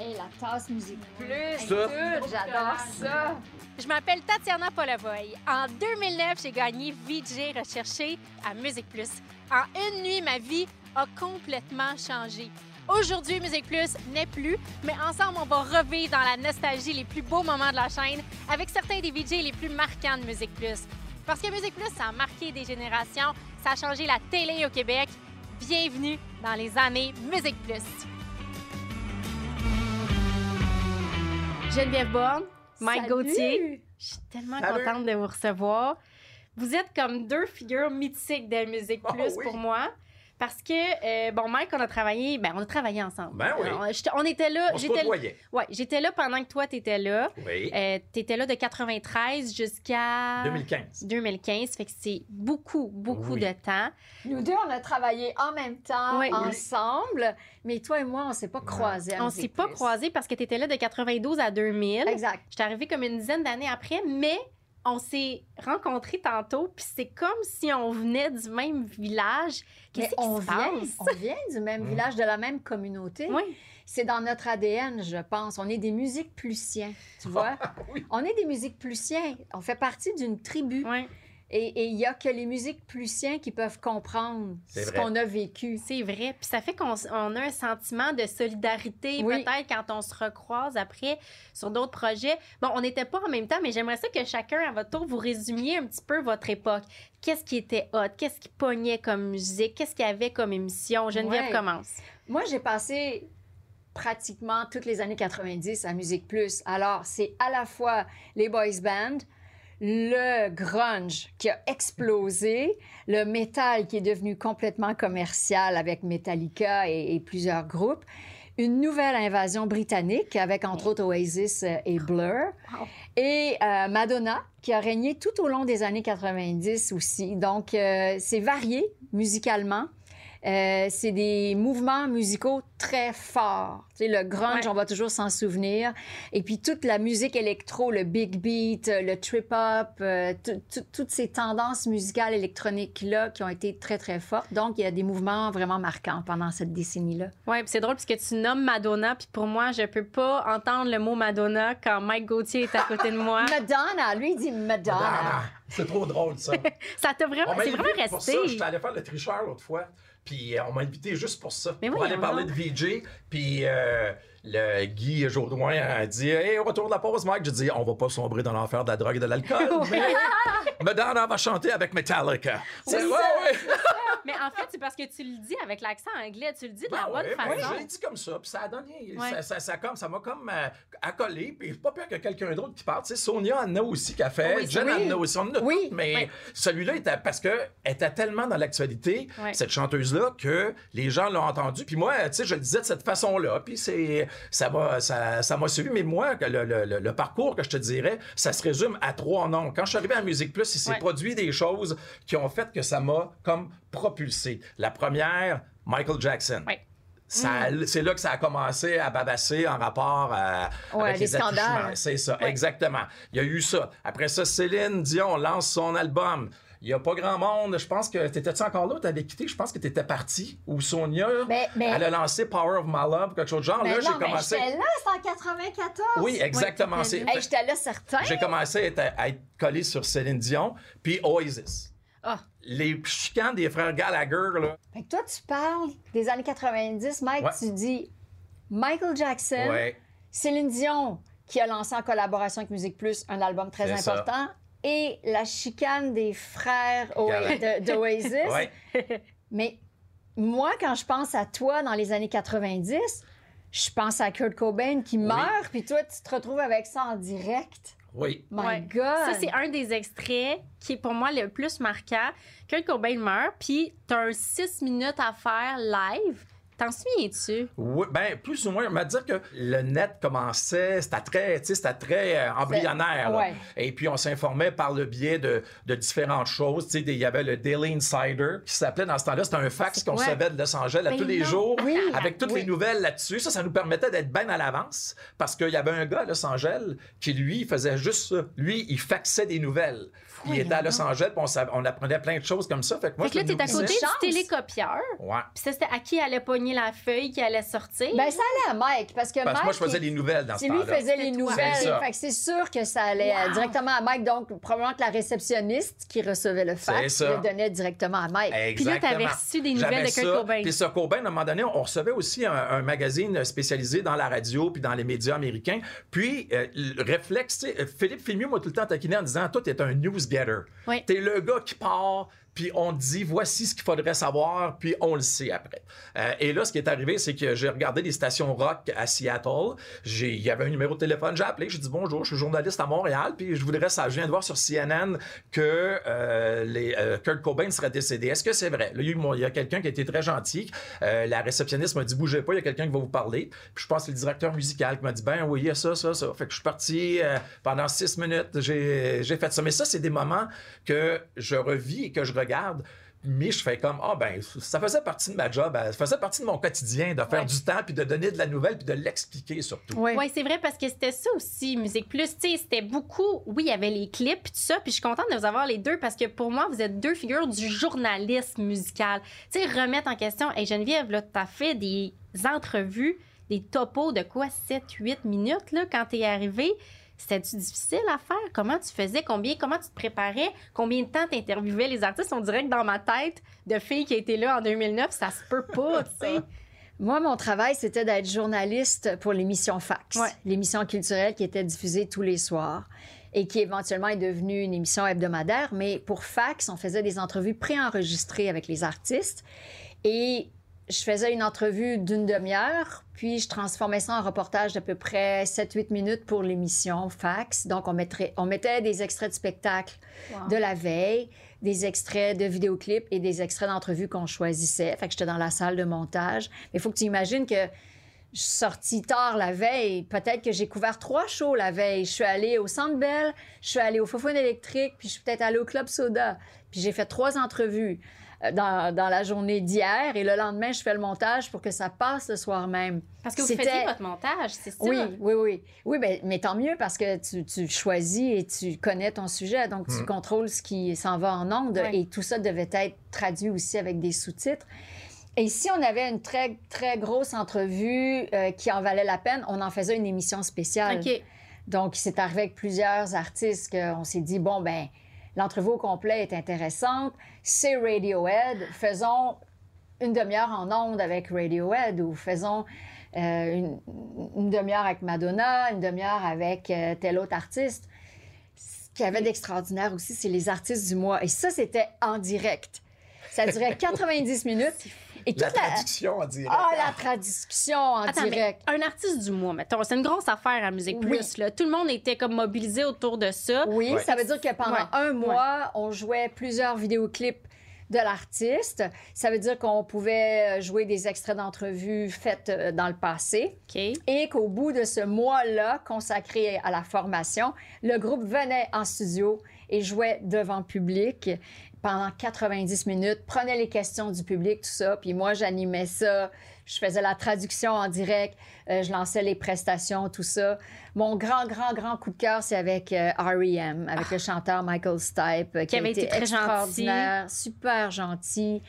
Hey, la tasse musique plus, Ça. tout, j'adore ça. Je m'appelle Tatiana Polavoy. En 2009, j'ai gagné VJ recherché à Musique Plus. En une nuit, ma vie a complètement changé. Aujourd'hui, Musique Plus n'est plus, mais ensemble, on va revivre dans la nostalgie les plus beaux moments de la chaîne avec certains des VJ les plus marquants de Musique Plus. Parce que Musique Plus, ça a marqué des générations, ça a changé la télé au Québec. Bienvenue dans les années Musique Plus. Geneviève Borne, Mike Salut. Gauthier, je suis tellement Salut. contente de vous recevoir. Vous êtes comme deux figures mythiques de Musique Oh, Plus oui. pour moi. Parce que, euh, bon, Mike, on a travaillé, ben, on a travaillé ensemble. Ben oui. On, était là, On se j'étais, ouais, j'étais là pendant que toi, t'étais là. Oui. Euh, t'étais là de 93 jusqu'à 2015. 2015. Fait que c'est beaucoup, beaucoup Oui. de temps. Nous deux, on a travaillé en même temps, Oui. ensemble, mais toi et moi, on s'est pas croisés. On s'est pas croisés parce que t'étais là de 92 à 2000. Exact. J'étais arrivée comme une dizaine d'années après, mais on s'est rencontrés tantôt, puis c'est comme si on venait du même village. Qu'est-ce on vient, passe? on vient du même village, de la même communauté. Oui. C'est dans notre ADN, je pense. On est des musiques plusiens, tu vois? Oui. On est des musiques plusiens. On fait partie d'une tribu. Oui, Et il y a que les musiques plusiens qui peuvent comprendre ce qu'on a vécu. c'est vrai. Puis ça fait qu'on on a un sentiment de solidarité, Oui. peut-être, quand on se recroise après sur d'autres projets. Bon, on n'était pas en même temps, mais j'aimerais ça que chacun, à votre tour, vous résumiez un petit peu votre époque. Qu'est-ce qui était hot? Qu'est-ce qui pognait comme musique? Qu'est-ce qu'il y avait comme émission? Geneviève Ouais. commence. Moi, j'ai passé pratiquement toutes les années 90 à Musique Plus. Alors, c'est à la fois les boys bands, le grunge qui a explosé, le métal qui est devenu complètement commercial avec Metallica et, et plusieurs groupes, une nouvelle invasion britannique avec entre autres Oasis euh, et Blur, Wow. et euh, Madonna qui a régné tout au long des années 90 aussi. Donc, euh, c'est varié musicalement. Euh, c'est des mouvements musicaux très forts. Tu sais, le grunge, Ouais. on va toujours s'en souvenir. Et puis toute la musique électro, le big beat, euh, le trip-hop, euh, tout- tout- toutes ces tendances musicales électroniques-là qui ont été très, très fortes. Donc, il y a des mouvements vraiment marquants pendant cette décennie-là. Oui, puis c'est drôle parce que tu nommes Madonna, puis pour moi, je peux pas entendre le mot Madonna quand Mike Gauthier est à côté de moi. Madonna, lui, il dit Madonna. Madonna. C'est trop drôle, ça. Ça t'a vraiment, c'est vraiment pour ça. resté. J'étais allé faire le tricheur l'autre fois. Puis euh, on m'a invité juste pour ça. Mais pour aller parler de VJ. Puis euh, le Guy Jourdouin a dit Hey, au retour de la pause, Mike, j'ai dit On va pas sombrer dans l'enfer de la drogue et de l'alcool. mais Madonna va chanter avec Metallica. C'est Ouais, ouais. Mais en fait, c'est parce que tu le dis avec l'accent anglais, tu le dis de la bonne ouais, ben façon. je l'ai dit comme ça, puis ça a donné, ça, ça, ça, comme, ça m'a comme euh, accolé, puis pas pire que quelqu'un d'autre qui. Tu sais, Sonia en a aussi qui a fait, Oui, Jen oui. en a aussi, on en a Oui. mais Oui. celui-là était parce que était tellement dans l'actualité, cette chanteuse-là, que les gens l'ont entendu. Puis moi, tu sais, je le disais de cette façon-là, puis c'est, ça m'a, ça, ça m'a suivi. Mais moi, le, le- le- le parcours que je te dirais, ça se résume à trois noms. Quand je suis arrivé à Musique Plus, il s'est Ouais. produit des choses qui ont fait que ça m'a comme propulsé. La première, Michael Jackson. Ouais. Ça- C'est là que ça a commencé à babasser en rapport à, Ouais, avec les les scandales. C'est ça, Ouais. exactement. Il y a eu ça. Après ça, Céline Dion lance son album. Il n'y a pas grand monde. Je pense que t'étais-tu encore là? T'avais quitté? Je pense que t'étais parti. Ou Sonia, Mais- mais- elle a lancé Power of My Love, quelque chose de genre. Mais là, non, j'ai mais commencé. j'étais là, c'est en 94. Oui, exactement. Ouais, C'est- t'étais Hey, j'étais là certain. J'ai commencé à être, à être collé sur Céline Dion, puis Oasis. Ah, Les chicanes des frères Gallagher, là. Fait que toi, tu parles des années 90, Mike, Ouais. tu dis Michael Jackson, Ouais. Céline Dion, qui a lancé en collaboration avec Musique Plus un album très C'est ça. Et la chicane des frères d'Oasis. Ouais. Mais moi, quand je pense à toi dans les années 90, je pense à Kurt Cobain qui meurt, puis toi, tu te retrouves avec ça en direct. Oui. My Ouais. God! Ça, c'est un des extraits qui est pour moi le plus marquant. Kurt Cobain meurt, puis t'as un 6 minutes à faire live. T'en souviens-tu? Oui, ben plus ou moins. On m'a dit que le net commençait, c'était très, tu sais, c'était très euh, embryonnaire. ouais. Et puis on s'informait par le biais de, de différentes choses. Tu sais, des- il y avait le Daily Insider qui s'appelait dans ce temps-là. C'était un fax qu'on recevait de Los Angeles à Ben tous les jours, Oui. avec toutes Oui. les nouvelles là-dessus. Ça, ça nous permettait d'être bien à l'avance parce qu'il y avait un gars à Los Angeles qui lui faisait juste ça. Lui, il faxait des nouvelles. Il était à Los Angeles, puis on, on apprenait plein de choses comme ça. Fait que moi, fait que là, t'es à côté du télécopieur. Ouais. Puis ça, c'était à qui allait pogner la feuille qui allait sortir. Ben, ça allait à Mike, parce que Parce que Mike... moi, je faisais il- les nouvelles dans ce C'est lui qui temps-là. faisait les nouvelles. C'est ça. Fait que c'est sûr que ça allait euh, Wow. directement à Mike. Donc, probablement que la réceptionniste qui recevait le fax ça. le donnait directement à Mike. Puis là, t'avais Exactement. reçu des nouvelles J'avais de Kurt ça. Cobain. Puis sur Cobain, à un moment donné, on recevait aussi un, un magazine spécialisé dans la radio puis dans les médias américains. Puis, euh, le réflexe, tu sais, Philippe Filmieux m'a tout le temps taquiné en disant Toi, t'es un newsgetter. Oui. T'es le gars qui part, puis on dit voici ce qu'il faudrait savoir, puis on le sait après. Euh, et là, ce qui est arrivé, c'est que j'ai regardé des stations rock à Seattle. Il y avait un numéro de téléphone, j'ai appelé, j'ai dit bonjour, je suis journaliste à Montréal, puis je voudrais ça. Je viens de voir sur CNN que euh, les, euh, Kurt Cobain serait décédé. Est-ce que c'est vrai? Là, il y a quelqu'un qui a été très gentil. Euh, la réceptionniste m'a dit bougez pas, il y a quelqu'un qui va vous parler. Puis je pense que c'est le directeur musical qui m'a dit ben oui, il y a ça, ça, ça. Fait que je suis parti pendant six minutes, j'ai fait ça. Mais ça, c'est des moments que je revis et que je regarde. Mais je fais comme, ah ben, ça faisait partie de ma job, euh, ça faisait partie de mon quotidien de faire Ouais. du temps, puis de donner de la nouvelle, puis de l'expliquer surtout. Oui. Oui, c'est vrai parce que c'était ça aussi, Musique Plus. Tu sais, c'était beaucoup. Oui, il y avait les clips, tout ça. Puis je suis contente de vous avoir les deux parce que pour moi, vous êtes deux figures du journalisme musical. Tu sais, remettre en question. Hey, Geneviève, là, t'as fait des entrevues, des topos de quoi, 7, 8 minutes, là, quand t'es arrivé. C'était-tu difficile à faire? Comment tu faisais? Combien, comment tu te préparais? Combien de temps t'interviewais? Les artistes? On dirait que dans ma tête de fille qui a été là en 2009, ça se peut pas, tu sais. Moi, mon travail, c'était d'être journaliste pour l'émission Fax, Ouais. l'émission culturelle qui était diffusée tous les soirs et qui éventuellement est devenue une émission hebdomadaire. Mais pour Fax, on faisait des entrevues préenregistrées avec les artistes et je faisais une entrevue d'une demi-heure, puis je transformais ça en reportage d'à peu près 7-8 minutes pour l'émission Fax. Donc, on, mettrait, on mettait des extraits de spectacles de la veille, des extraits de vidéoclips et des extraits d'entrevues qu'on choisissait. Fait que j'étais dans la salle de montage. Mais il faut que tu imagines que je suis sortie tard la veille. Peut-être que j'ai couvert trois shows la veille. Je suis allée au Centre Bell, je suis allée au Fofone électrique, puis je suis peut-être allée au Club Soda. Puis j'ai fait trois entrevues dans, dans la journée d'hier. Et le lendemain, je fais le montage pour que ça passe le soir même. Parce que vous faisiez votre montage, c'est ça? Oui, oui, oui. Oui, ben, mais tant mieux parce que tu, tu choisis et tu connais ton sujet. Donc, tu Mm. contrôles ce qui s'en va en ondes. Ouais. Et tout ça devait être traduit aussi avec des sous-titres. Et si on avait une très, très grosse entrevue euh, qui en valait la peine, on en faisait une émission spéciale. OK. Donc, c'est arrivé avec plusieurs artistes qu'on s'est dit, bon, ben, l'entrevue au complet est intéressante. C'est Radiohead. Faisons une demi-heure en ondes avec Radiohead ou faisons euh, une, une demi-heure avec Madonna, une demi-heure avec euh, tel autre artiste. Ce qu'il y avait d'extraordinaire aussi, c'est les artistes du mois. Et ça, c'était en direct. Ça durait 90 minutes. Et toute La la... traduction en direct. Ah, la traduction en Attends, mais direct. un artiste du mois, mettons, c'est une grosse affaire à Musique Oui. Plus. Là. Tout le monde était comme mobilisé autour de ça. Oui, Ouais. ça veut dire que pendant Ouais. un mois, on jouait plusieurs vidéoclips de l'artiste. Ça veut dire qu'on pouvait euh, jouer des extraits d'entrevues faites euh, dans le passé OK. et qu'au bout de ce mois-là consacré à la formation, le groupe venait en studio et jouait devant public pendant 90 minutes, prenait les questions du public, tout ça, puis moi j'animais ça, je faisais la traduction en direct, je lançais les prestations, tout ça. Mon grand, grand, grand coup de cœur, c'est avec euh, R.E.M., avec le chanteur Michael Stipe, euh, qui, Qui avait été très gentil. extraordinaire, super gentil.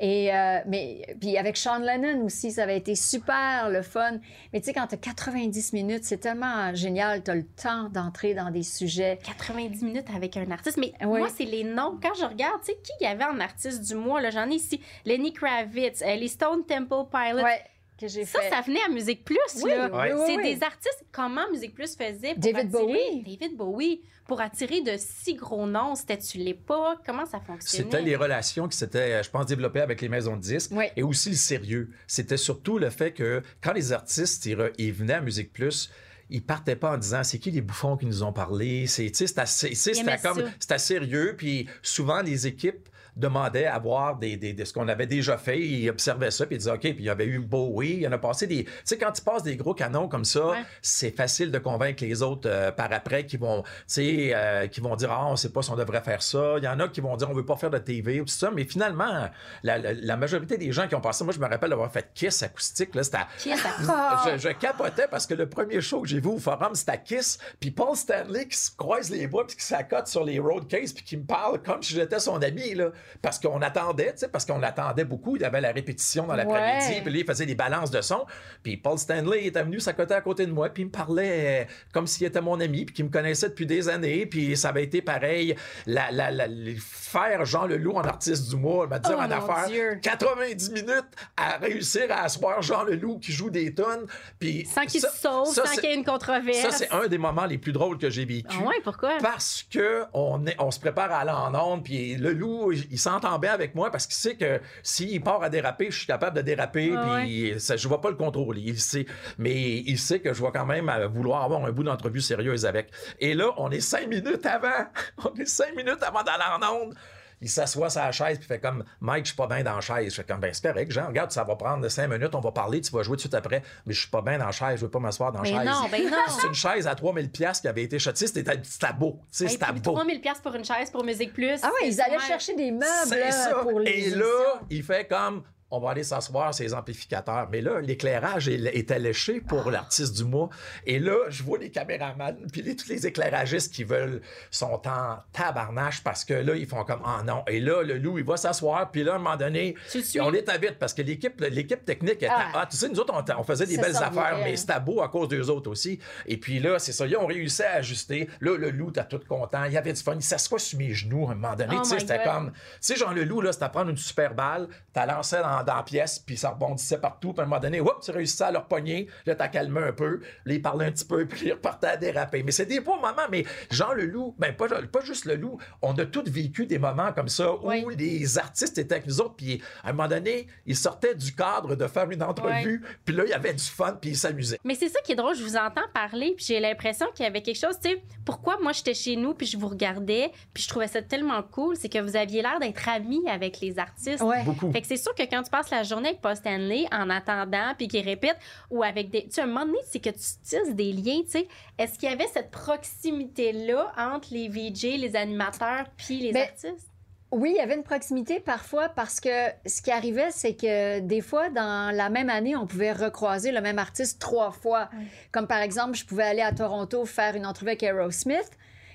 Et, euh, mais, puis avec Sean Lennon aussi, ça avait été super le fun. Mais tu sais, quand tu as 90 minutes, c'est tellement génial, tu as le temps d'entrer dans des sujets. 90 minutes avec un artiste. Mais Oui. moi, c'est les noms. Quand je regarde, tu sais, qui y avait en artiste du mois, là, j'en ai ici. Lenny Kravitz, euh, les Stone Temple Pilots. Ouais, que j'ai Ça, fait. ça venait à Musique Plus, Oui, là. oui, oui, c'est oui. des artistes. Comment Musique Plus faisait pour David attirer... Bowie. David Bowie. Pour attirer de si gros noms. C'était-tu l'époque? Comment ça fonctionnait? C'était les relations qui s'étaient, je pense, développées avec les maisons de disques. Oui. Et aussi le sérieux. C'était surtout le fait que quand les artistes ils, ils venaient à Musique Plus, ils partaient pas en disant c'est qui les bouffons qui nous ont parlé? C'est, assez, sérieux. Puis souvent les équipes demandaient à voir des, des- de ce qu'on avait déjà fait. Ils observaient ça, puis ils disaient, OK, puis il y avait eu Bowie, il y en a passé des... Tu sais, quand tu passes des gros canons comme ça, Ouais. c'est facile de convaincre les autres euh, par après qui vont, tu sais, euh, qui vont dire, ah, on sait pas si on devrait faire ça. Il y en a qui vont dire, on veut pas faire de TV ou tout ça. Mais finalement, la, la- la majorité des gens qui ont passé, moi, je me rappelle d'avoir fait Kiss acoustique, là, c'était... Qui est Je, je capotais parce que le premier show que j'ai vu au forum, c'était à Kiss. Puis Paul Stanley qui se croise les bras puis qui s'accote sur les road cases puis qui me parle comme si j'étais son ami. Là. Parce qu'on attendait, tu sais, parce qu'on l'attendait beaucoup. Il avait la répétition dans l'après-midi, Ouais. puis là, il faisait des balances de son. Puis Paul Stanley était venu s'accoter à côté de moi, puis il me parlait euh, comme s'il était mon ami, puis qu'il me connaissait depuis des années. Puis ça avait été pareil, la, la, la- les- faire Jean Leloup en artiste du mois, il m'a dit Oh, mon affaire. Dieu. 90 minutes à réussir à asseoir Jean Leloup qui joue des tonnes. Puis Sans qu'il se sauve, ça, sans qu'il y ait une controverse. Ça, c'est un des moments les plus drôles que j'ai vécu. Ah ouais, pourquoi? Parce que on, est, on se prépare à aller en onde, puis le loup, il, il s'entend bien avec moi parce qu'il sait que s'il part à déraper, je suis capable de déraper, Ah puis ça, je ne vais pas le contrôler. Il sait, mais il sait que je vais quand même euh, vouloir avoir un bout d'entrevue sérieuse avec. Et là, on est cinq minutes avant. On est cinq minutes avant d'aller en onde. Il s'assoit sur la chaise puis fait comme Mike, je suis pas bien dans la chaise. Je fais comme ben c'est correct, Jean, regarde, ça va prendre cinq minutes, on va parler, tu vas jouer tout de suite après. Mais je suis pas bien dans la chaise, je veux pas m'asseoir dans la chaise. non, ben non. C'est une chaise à 3000 pièces qui avait été chatée, c'était c'était beau, tu sais, Hey, c'était beau. 3000 pièces pour une chaise pour Musique Plus. Ah oui, c'est ils allaient chercher des meubles C'est ça. pour les Et là, il fait comme on va aller s'asseoir ces amplificateurs. Mais là, l'éclairage est- était léché pour Ah. l'artiste du mois. Et là, je vois les caméramans, puis les- tous les éclairagistes qui veulent sont en tabarnache parce que là, ils font comme ah non. Et là, le loup, il va s'asseoir, puis là, à un moment donné, on est à vite parce que l'équipe, l'équipe technique était Ah. ah, tu sais, nous autres, on, on faisait des Ça belles affaires, mais c'était beau à cause d'eux autres aussi. Et puis là, c'est ça, ils ont réussi à ajuster. Là, le loup, t'as tout content. Il y avait du fun. Il s'assoit sur mes genoux à un moment donné. Oh tu sais, c'était comme. Tu sais, genre, le loup, là, c'était à prendre une super balle, t'as lancé dans, dans la pièce, puis ça rebondissait partout. Puis à un moment donné, hop, tu réussissais à leur pogner. Là, t'as calmé un peu. Là, ils parlaient un petit peu, puis ils repartaient à déraper. Mais c'est des beaux moments. Mais Jean le loup, ben, pas, pas juste le loup, on a tous vécu des moments comme ça où Oui. les artistes étaient avec nous autres, puis à un moment donné, ils sortaient du cadre de faire une entrevue, puis là, il y avait du fun, puis ils s'amusaient. Mais c'est ça qui est drôle, je vous entends parler, puis j'ai l'impression qu'il y avait quelque chose, tu sais, pourquoi moi j'étais chez nous, puis je vous regardais, puis je trouvais ça tellement cool, c'est que vous aviez l'air d'être amis avec les artistes. Ouais. Beaucoup. Fait que c'est sûr que quand tu passes la journée avec Paul Stanley en attendant, puis qu'il répète, ou avec des. Tu sais, un moment donné, c'est que tu tisses des liens, tu sais. Est-ce qu'il y avait cette proximité-là entre les VJ, les animateurs, puis les Ben, artistes? Oui, il y avait une proximité parfois parce que ce qui arrivait, c'est que des fois, dans la même année, on pouvait recroiser le même artiste trois fois. Comme par exemple, je pouvais aller à Toronto faire une entrevue avec Aerosmith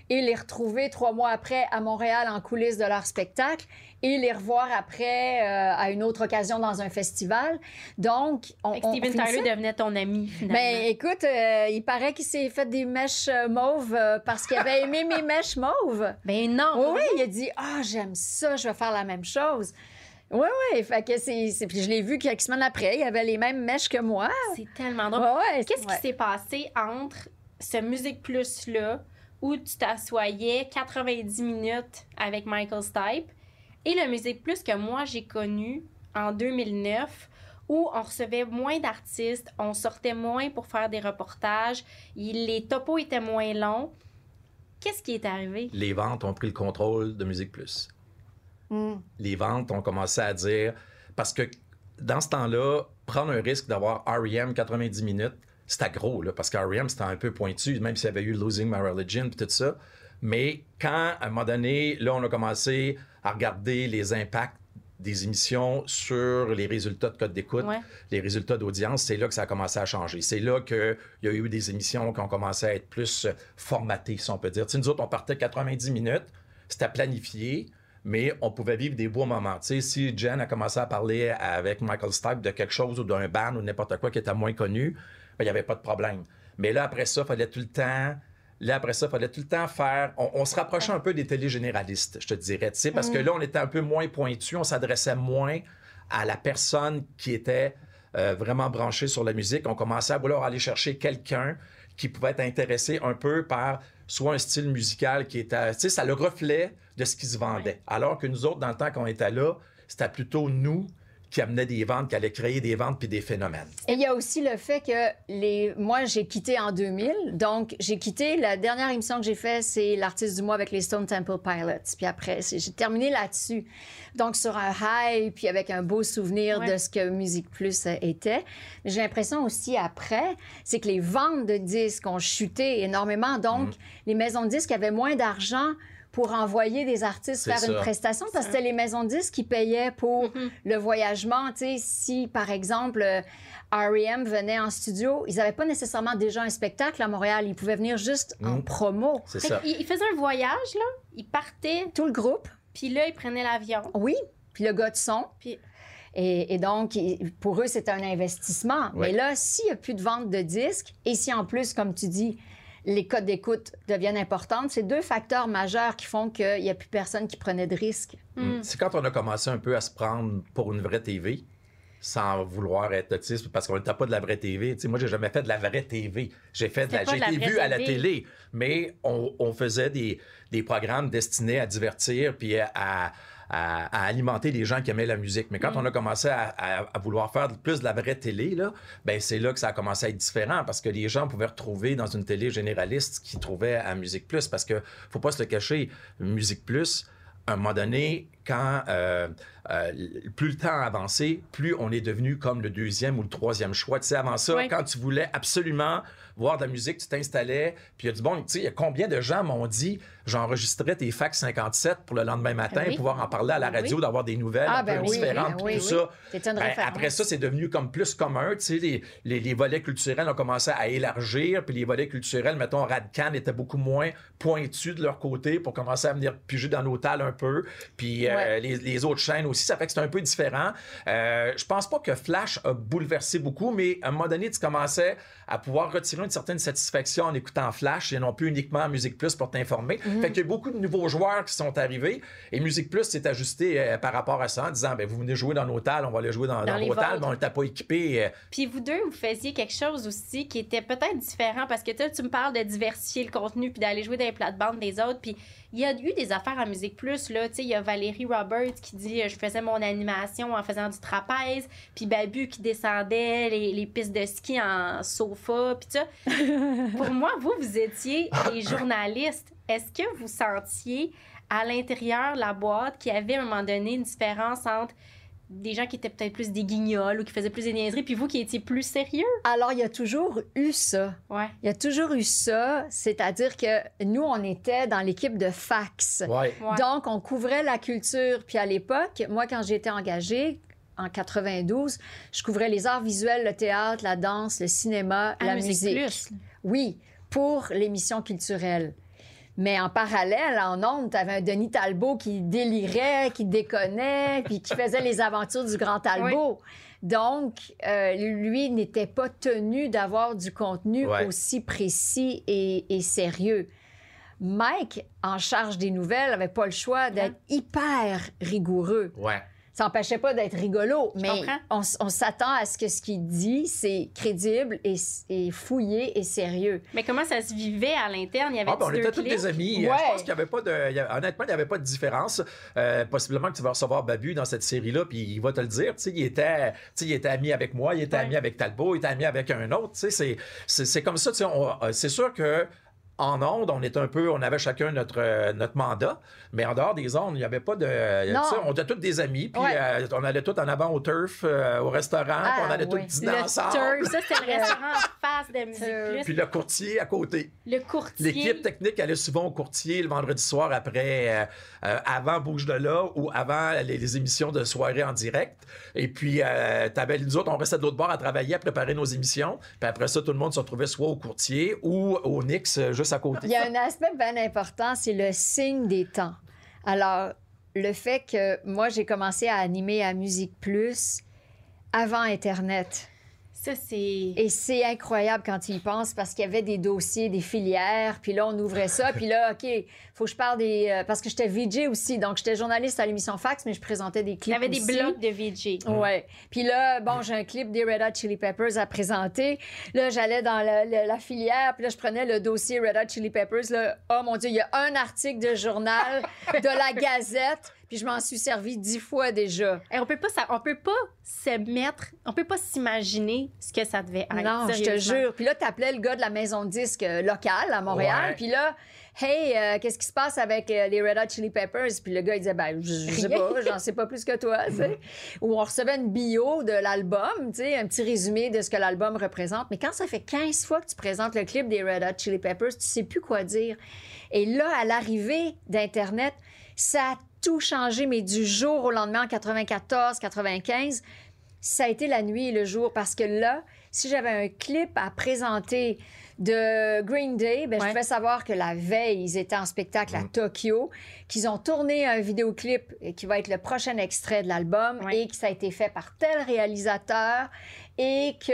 et les retrouver trois mois après à Montréal en coulisses de leur spectacle et les revoir après euh, à une autre occasion dans un festival. Donc, on, on- Steven Tyler devenait ton ami, finalement. Ben, écoute, euh, il paraît qu'il s'est fait des mèches euh, mauves euh, parce qu'il avait aimé mes mèches mauves. Ben non! Oui, oui, il a dit Ah, j'aime ça, je vais faire la même chose. Oui, oui, fait que c'est. c'est- Puis je l'ai vu quelques semaines après, il avait les mêmes mèches que moi. C'est tellement drôle. Ouais, ouais, Qu'est-ce ouais. qui s'est passé entre ce Musique Plus-là, où tu t'assoyais 90 minutes avec Michael Stipe, et le Musique Plus que moi j'ai connu en 2009, où on recevait moins d'artistes, on sortait moins pour faire des reportages, les topos étaient moins longs. Qu'est-ce qui est arrivé? Les ventes ont pris le contrôle de Musique Plus. Mm. les ventes ont commencé à dire. Parce que dans ce temps-là, prendre un risque d'avoir REM 90 minutes, c'était gros, là, parce que REM, c'était un peu pointu, même s'il y avait eu Losing My Religion et tout ça. Mais quand, à un moment donné, là, on a commencé à regarder les impacts des émissions sur les résultats de code d'écoute, Ouais. les résultats d'audience, c'est là que ça a commencé à changer. C'est là qu'il y a eu des émissions qui ont commencé à être plus formatées, si on peut dire. Tu sais, nous autres, on partait 90 minutes, c'était planifié, mais on pouvait vivre des beaux moments. Tu sais, si Jen a commencé à parler avec Michael Stipe de quelque chose ou d'un band ou n'importe quoi qui était moins connu, ben, il n'y avait pas de problème. Mais là, après ça, il fallait tout le temps... Là, après ça, il fallait tout le temps faire... On, on se rapprochait un peu des télégénéralistes, je te dirais, tu sais, parce que là, on était un peu moins pointu, on s'adressait moins à la personne qui était euh, vraiment branchée sur la musique. On commençait à vouloir aller chercher quelqu'un qui pouvait être intéressé un peu par soit un style musical qui était... Tu sais, ça le reflet de ce qui se vendait. Alors que nous autres, dans le temps qu'on était là, c'était plutôt nous qui amenaient des ventes, qui allaient créer des ventes puis des phénomènes. Et il y a aussi le fait que les... moi, j'ai quitté en 2000. Donc, j'ai quitté. La dernière émission que j'ai faite, c'est l'artiste du mois avec les Stone Temple Pilots. Puis après, c'est- j'ai terminé là-dessus. Donc, sur un high, puis avec un beau souvenir Ouais. de ce que Musique Plus était. J'ai l'impression aussi après, c'est que les ventes de disques ont chuté énormément. Donc, Mm. les maisons de disques avaient moins d'argent pour envoyer des artistes faire ça. une prestation parce que c'était les maisons de disques qui payaient pour Mhm. le voyagement. Tu sais, si, par exemple, euh, R.E.M. venait en studio, ils n'avaient pas nécessairement déjà un spectacle à Montréal. Ils pouvaient venir juste en Mm. promo. Ça. qu'il- il faisait un voyage, là. Il partait. Tout le groupe. Puis là, ils prenaient l'avion. Oui, puis le gars de son. Puis Et, et donc, pour eux, c'est un investissement. Oui. Mais là, s'il n'y a plus de vente de disques, et si en plus, comme tu dis, les codes d'écoute deviennent importantes, c'est deux facteurs majeurs qui font qu'il n'y a plus personne qui prenait de risques. hmm. C'est quand on a commencé un peu à se prendre pour une vraie TV, sans vouloir être autiste, parce qu'on n'était pas de la vraie TV. Tu sais, moi, j'ai jamais fait de la vraie TV. J'ai fait de la, j'ai de la été vu à la télé, mais on, on faisait des, des programmes destinés à divertir puis à, à- à alimenter les gens qui aimaient la musique. Mais quand Mm. on a commencé à, à- à vouloir faire plus de la vraie télé, là, ben c'est là que ça a commencé à être différent parce que les gens pouvaient retrouver dans une télé généraliste qu'ils trouvaient à Musique Plus. Parce que faut pas se le cacher, Musique Plus, à un moment donné, quand euh, euh, plus le temps a avancé, plus on est devenu comme le deuxième ou le troisième choix. Tu sais, avant ça, quand tu voulais absolument voir de la musique, tu t'installais, puis il y a du bon, tu sais, il y a combien de gens m'ont dit, j'enregistrais tes fax 57 pour le lendemain matin, Ah oui. pouvoir en parler à la Ah radio, oui. d'avoir des nouvelles Ah, un ben peu différentes, tout ça. Une Ben, après ça, c'est devenu comme plus commun. Tu sais, les, les, les volets culturels ont commencé à élargir, puis les volets culturels, mettons, Radcan étaient beaucoup moins pointus de leur côté pour commencer à venir piger dans nos tales un peu. Puis euh, Ouais. les, les autres chaînes aussi, ça fait que c'est un peu différent. Euh, je pense pas que Flash a bouleversé beaucoup, mais à un moment donné, tu commençais à pouvoir retirer une certaine satisfaction en écoutant Flash et non plus uniquement Musique Plus pour t'informer. Mhm. Fait qu'il y a beaucoup de nouveaux joueurs qui sont arrivés et Musique Plus s'est ajusté euh, par rapport à ça en disant ben, vous venez jouer dans nos tales, on va aller jouer dans, Dans dans vos tales, mais on n'était pas équipé. euh, Puis vous deux, vous faisiez quelque chose aussi qui était peut-être différent parce que tu me parles de diversifier le contenu puis d'aller jouer dans les plates-bandes des autres. Puis il y a eu des affaires à Musique Plus, là. Tu sais, il y a Valérie Roberts qui dit Je faisais mon animation en faisant du trapèze. Puis Babu qui descendait les, les pistes de ski en sofa. Puis ça. Pour moi, vous, vous étiez des journalistes. Est-ce que vous sentiez à l'intérieur de la boîte qu'il y avait à un moment donné une différence entre des gens qui étaient peut-être plus des guignols ou qui faisaient plus des niaiseries, puis vous qui étiez plus sérieux? Alors, il y a toujours eu ça. Ouais. Il y a toujours eu ça, c'est-à-dire que nous, on était dans l'équipe de fax. ouais. Ouais. Donc, on couvrait la culture. Puis à l'époque, moi, quand j'étais engagée, en 92, je couvrais les arts visuels, le théâtre, la danse, le cinéma, À la Musique musique. Plus. Oui, pour l'émission culturelle. Mais en parallèle, en ondes, tu avais un Denis Talbot qui délirait, qui déconnait, puis qui faisait les aventures du grand Talbot. Donc, euh, lui n'était pas tenu d'avoir du contenu Ouais. aussi précis et, et sérieux. Mike, en charge des nouvelles, avait pas le choix d'être hyper rigoureux. Ouais. Ça n'empêchait pas d'être rigolo, mais on, s'attend à ce que ce qu'il dit, c'est crédible et, fouillé et sérieux. Mais comment ça se vivait à l'interne? Il y avait Ah, ben, on deux était tous des amis. Ouais. Je pense qu'il n'y avait pas de. il y a- honnêtement, il n'y avait pas de différence. Euh, possiblement que tu vas recevoir Babu dans cette série-là, puis il va te le dire. Tu sais, il était, tu sais, il était ami avec moi, il était Ouais. ami avec Talbot, il était ami avec un autre. Tu sais, c'est- c'est c'est comme ça. tu sais, on- euh, C'est sûr que. En ondes, on était un peu, on avait chacun notre, euh, notre mandat, mais en dehors des ondes, il n'y avait pas de. on était tous des amis, puis Ouais. euh, on allait tous en avant au turf, euh, au restaurant, Ah, puis on allait oui. tous dîner Le ensemble. Turf, ça, c'était le restaurant en face de Musique. Puis le courtier à côté. Le courtier. L'équipe technique allait souvent au courtier le vendredi soir après, euh, euh, avant Bouge de là ou avant les, les émissions de soirée en direct. Et puis, euh, t'avais, nous autres, on restait de l'autre bord à travailler, à préparer nos émissions. Puis après ça, tout le monde se retrouvait soit au courtier ou au Nix, à côté. Il y a un aspect bien important, c'est le signe des temps. Alors, le fait que moi, j'ai commencé à animer à Musique Plus avant Internet. Ça, c'est. Et c'est incroyable quand tu y penses parce qu'il y avait des dossiers, des filières, puis là, on ouvrait ça, puis là, OK, faut que je parle des... euh, parce que j'étais VJ aussi, donc j'étais journaliste à l'émission Fax, mais je présentais des Il y clips avait des blocs de VJ. Ouais. Puis là, bon, j'ai un clip des Red Hot Chili Peppers à présenter. Là, j'allais dans la, la- la filière, puis là, je prenais le dossier Red Hot Chili Peppers. Là, oh mon Dieu, il y a un article de journal de la Gazette, puis je m'en suis servi dix fois déjà. Et on peut pas, ça- on peut pas se mettre, on peut pas s'imaginer ce que ça devait être. non, je te jure. Puis là, t'appelais le gars de la maison de disques euh, locale à Montréal, Ouais. puis là, hey, euh, qu'est-ce qui se passe avec euh, les Red Hot Chili Peppers? Puis le gars, il disait, ben, je, je sais pas, j'en sais pas plus que toi, tu sais. Ou on recevait une bio de l'album, tu sais, un petit résumé de ce que l'album représente. Mais quand ça fait 15 fois que tu présentes le clip des Red Hot Chili Peppers, tu sais plus quoi dire. Et là, à l'arrivée d'Internet, ça a tout changé, mais du jour au lendemain, en 94, 95, ça a été la nuit et le jour parce que là, si j'avais un clip à présenter de Green Day, ben, je pouvais savoir que la veille, ils étaient en spectacle à Mm. Tokyo, qu'ils ont tourné un vidéoclip et qui va être le prochain extrait de l'album Ouais. et que ça a été fait par tel réalisateur et que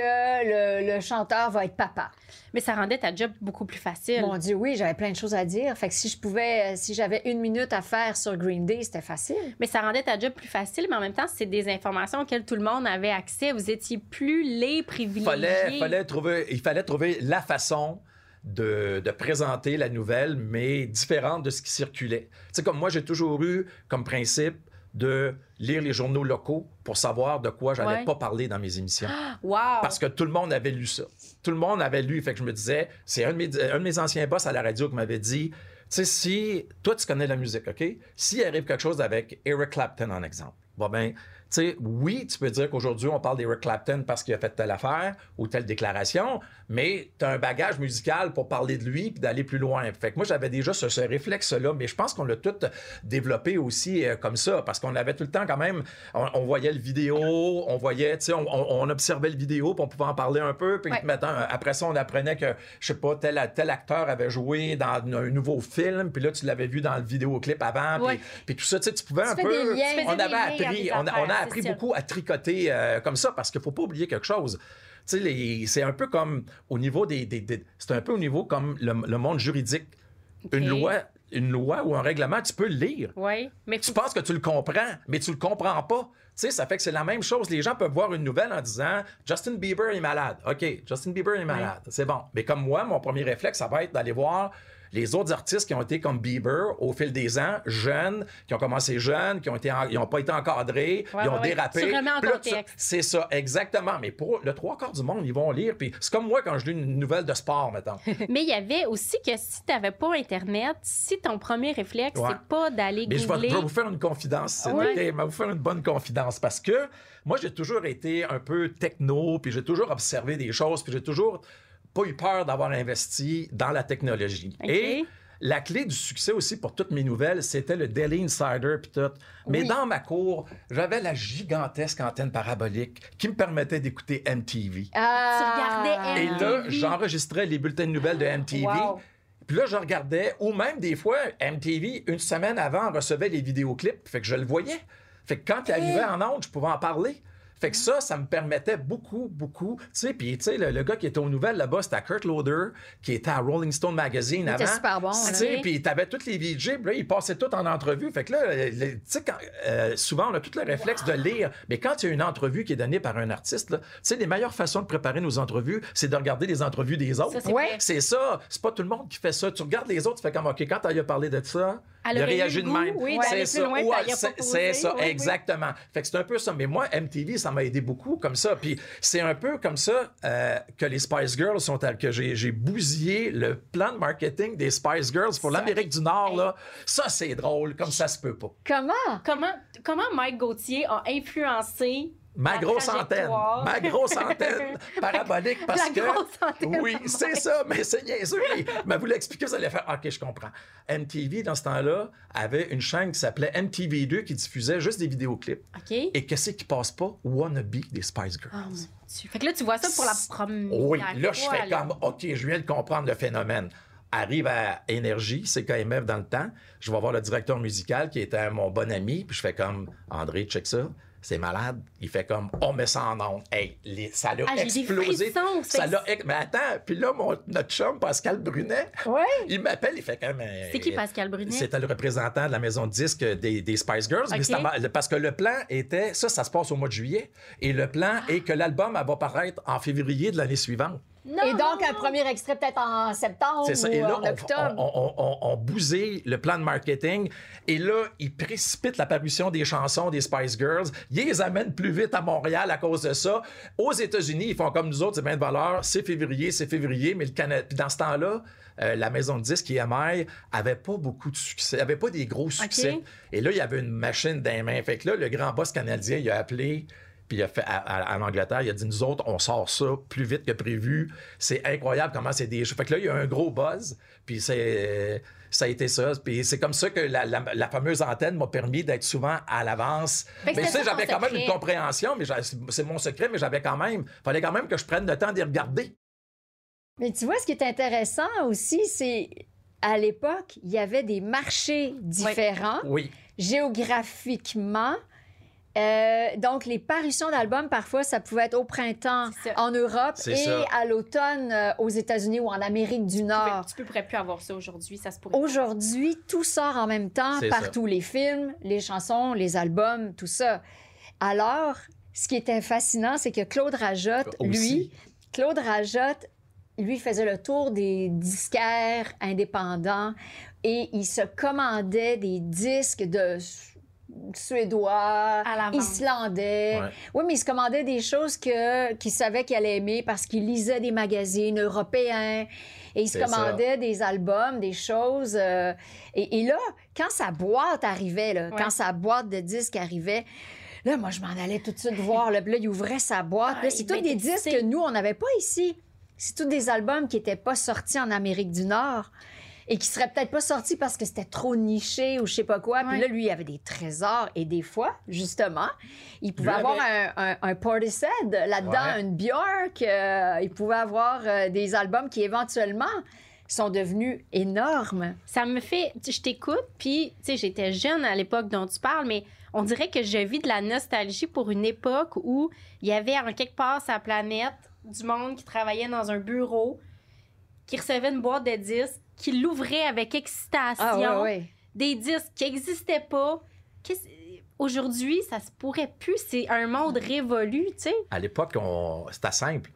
le, le chanteur va être papa. Mais ça rendait ta job beaucoup plus facile. Mon Dieu, oui, j'avais plein de choses à dire. Fait que si je pouvais, si j'avais une minute à faire sur Green Day, c'était facile. Mais ça rendait ta job plus facile, mais en même temps, c'est des informations auxquelles tout le monde avait accès. Vous étiez plus les privilégiés. fallait, fallait trouver, il fallait trouver la façon de, de présenter la nouvelle, mais différente de ce qui circulait. Tu sais, comme moi, j'ai toujours eu comme principe de lire les journaux locaux pour savoir de quoi j'allais Ouais. pas parler dans mes émissions. Wow! Parce que tout le monde avait lu ça. Tout le monde avait lu. Fait que je me disais, c'est un, de mes- un de mes anciens boss à la radio qui m'avait dit, tu sais, si toi, tu connais la musique, OK? S'il arrive quelque chose avec Eric Clapton, en exemple, bon ben, tu sais, oui, tu peux dire qu'aujourd'hui, on parle d'Eric Clapton parce qu'il a fait telle affaire ou telle déclaration, mais tu as un bagage musical pour parler de lui puis d'aller plus loin. Fait que moi, j'avais déjà ce, ce réflexe-là, mais je pense qu'on l'a tout développé aussi euh, comme ça parce qu'on avait tout le temps quand même, on, on voyait le vidéo, on voyait, tu sais, on, observait le vidéo puis on pouvait en parler un peu. Puis Ouais. maintenant, après ça, on apprenait que, je sais pas, tel, tel acteur avait joué dans un nouveau film, puis là, tu l'avais vu dans le vidéoclip avant, puis- tout ça, tu sais, tu pouvais Tu un peu... liens. On avait appris, on a, on a affaires, appris beaucoup à tricoter euh, comme ça parce qu'il faut pas oublier quelque chose. C'est un peu comme au niveau des, des- des- c'est un peu au niveau comme le, le monde juridique. Une loi, une loi ou un règlement, tu peux le lire. Oui, mais Tu penses que tu le comprends, mais tu le comprends pas. Tu sais, ça fait que c'est la même chose. Les gens peuvent voir une nouvelle en disant Justin Bieber est malade. OK, Justin Bieber est malade. C'est bon. Mais comme moi, mon premier réflexe, ça va être d'aller voir les autres artistes qui ont été comme Bieber au fil des ans, jeunes, qui ont commencé jeunes, qui ont été en- ils ont pas été encadrés, Ouais, ils ont ouais, dérapé. Tu remets en Puis là, tu- contexte. C'est ça, exactement. Mais pour le trois quarts du monde, ils vont lire. Puis c'est comme moi quand je lis une nouvelle de sport, mettons. mais il y avait aussi que si tu n'avais pas Internet, si ton premier réflexe, Ouais. c'est pas d'aller Mais je vais, googler. vous faire une confidence. OK? Je vais vous faire une bonne confidence parce que moi, j'ai toujours été un peu techno, puis j'ai toujours observé des choses, puis j'ai toujours pas eu peur d'avoir investi dans la technologie. Et la clé du succès aussi pour toutes mes nouvelles, c'était le Daily Insider puis tout. Mais Oui. dans ma cour, j'avais la gigantesque antenne parabolique qui me permettait d'écouter MTV. Ah. regardais Et là, MTV. j'enregistrais les bulletins de nouvelles de MTV. Wow. Puis là, je regardais, ou même des fois, MTV, une semaine avant, recevait les vidéoclips. Fait que je le voyais. Fait que quand il arrivait en ondes, je pouvais en parler. Fait que ça, ça me permettait beaucoup, beaucoup. Tu sais, puis tu sais, le, le gars qui était aux nouvelles là-bas, c'était Kurt Loder, qui était à Rolling Stone Magazine Il avant. était super bon. Tu sais, puis t'avais tous les VJ, là, ils passaient tout en entrevue. Fait que là, le- tu sais, euh, souvent, on a tout le réflexe de lire. Mais quand il y a une entrevue qui est donnée par un artiste, tu sais, les meilleures façons de préparer nos entrevues, c'est de regarder les entrevues des autres. Ça, c'est Ouais. vrai. C'est ça. C'est pas tout le monde qui fait ça. Tu regardes les autres, tu fais comme, OK, quand elle a parlé de ça, Elle il a aurait eu réagi le de même. oui, c'est d'aller ça. plus loin, Ouais, c'est- ça, Oui, oui. exactement. Fait que c'est un peu ça. Mais moi, MTV, ça m'a aidé beaucoup comme ça. Puis c'est un peu comme ça euh, que les Spice Girls sont, à- que j'ai j'ai bousillé le plan de marketing des Spice Girls pour l'Amérique du Nord. Là. Ça, c'est drôle, comme ça se peut pas. Comment? Comment, comment Mike Gauthier a influencé Ma grosse antenne, ma grosse antenne parabolique parce que oui, c'est ça, mais c'est niaiseux. Mais, mais vous l'expliquer, vous allez faire OK, je comprends. MTV dans ce temps-là avait une chaîne qui s'appelait MTV2 qui diffusait juste des vidéoclips. OK. Et qu'est-ce qui passe pas? Wannabe des Spice Girls. Oh. Fait que là, tu vois ça pour la première Oui, là, je fois, fais comme, OK, je viens de comprendre le phénomène. Arrive à Énergie, c'est KMF dans le temps. Je vais voir le directeur musical qui était mon bon ami, puis je fais comme, André, check ça. C'est malade. Il fait comme, on met ça en ondes. Hey, les- ça l'a Ah, explosé. ça l'a Mais attends, puis là, mon, notre chum, Pascal Brunet, Oui. il m'appelle, il fait comme. euh, C'est qui Pascal Brunet? C'était le représentant de la maison de disques des, des Spice Girls. mais parce que le plan était. Ça, ça se passe au mois de juillet. Et le plan est que l'album elle va paraître en février de l'année suivante. Et donc, un premier extrait peut-être en septembre C'est ça. ou Et là, en on, octobre. on, on, on- on bousille le plan de marketing. Et là, ils précipitent l'apparition des chansons des Spice Girls. Ils les amènent plus vite à Montréal à cause de ça. Aux États-Unis, ils font comme nous autres, c'est bien de valeur. C'est février, c'est février. Mais le Canada. Puis dans ce temps-là, euh, la maison de disques EMI avait pas beaucoup de succès, avait pas des gros succès. Et là, il y avait une machine dans les mains. Fait que là, le grand boss canadien, il a appelé puis il a fait à, à- en Angleterre, il a dit nous autres, on sort ça plus vite que prévu. C'est incroyable comment c'est des. Fait que là, il y a un gros buzz, puis c'est. Ça a été ça. Puis c'est comme ça que la, la- la fameuse antenne m'a permis d'être souvent à l'avance. Mais tu sais, j'avais quand même une compréhension, mais c'est mon secret, mais j'avais quand même. fallait quand même que je prenne le temps d'y regarder. Mais tu vois, ce qui est intéressant aussi, c'est à l'époque, il y avait des marchés différents Oui. géographiquement. Euh, donc, les parutions d'albums, parfois, ça pouvait être au printemps ça. en Europe et ça. à l'automne euh, aux États-Unis ou en Amérique du Nord. Tu peux pourrais plus avoir ça aujourd'hui, ça se pourrait. pas. Aujourd'hui, tout sort en même temps, partout. Les films, les chansons, les albums, tout ça. Alors, ce qui était fascinant, c'est que Claude Rajotte, lui. Claude Rajotte, lui faisait le tour des disquaires indépendants et il se commandait des disques de suédois, islandais. Ouais. Oui, mais il se commandait des choses que qu'il savait qu'il allait aimer parce qu'il lisait des magazines européens et il se ça. commandait des albums, des choses. euh, et, et là, quand sa boîte arrivait, là, Ouais. quand sa boîte de disques arrivait, là, moi, je m'en allais tout de suite voir. Là, là, il ouvrait sa boîte. Ah, Là, c'est tous des disques que nous, on n'avait pas ici. C'est tous des albums qui n'étaient pas sortis en Amérique du Nord et qui seraient peut-être pas sortis parce que c'était trop niché ou je sais pas quoi. Puis là, lui, il avait des trésors et des fois, justement, il pouvait Lui avoir un, un, un Portishead là-dedans, Ouais. une Björk. euh, il pouvait avoir euh, des albums qui éventuellement sont devenus énormes. Ça me fait. Je t'écoute, puis, tu sais, j'étais jeune à l'époque dont tu parles, mais on dirait que je vis de la nostalgie pour une époque où il y avait en quelque part sa planète du monde qui travaillait dans un bureau, qui recevait une boîte de disques, qui l'ouvrait avec excitation, Ah ouais, ouais. des disques qui n'existaient pas. Qu'est-ce- Aujourd'hui, ça se pourrait plus. C'est un monde révolu, tu sais. À l'époque, on... c'était simple.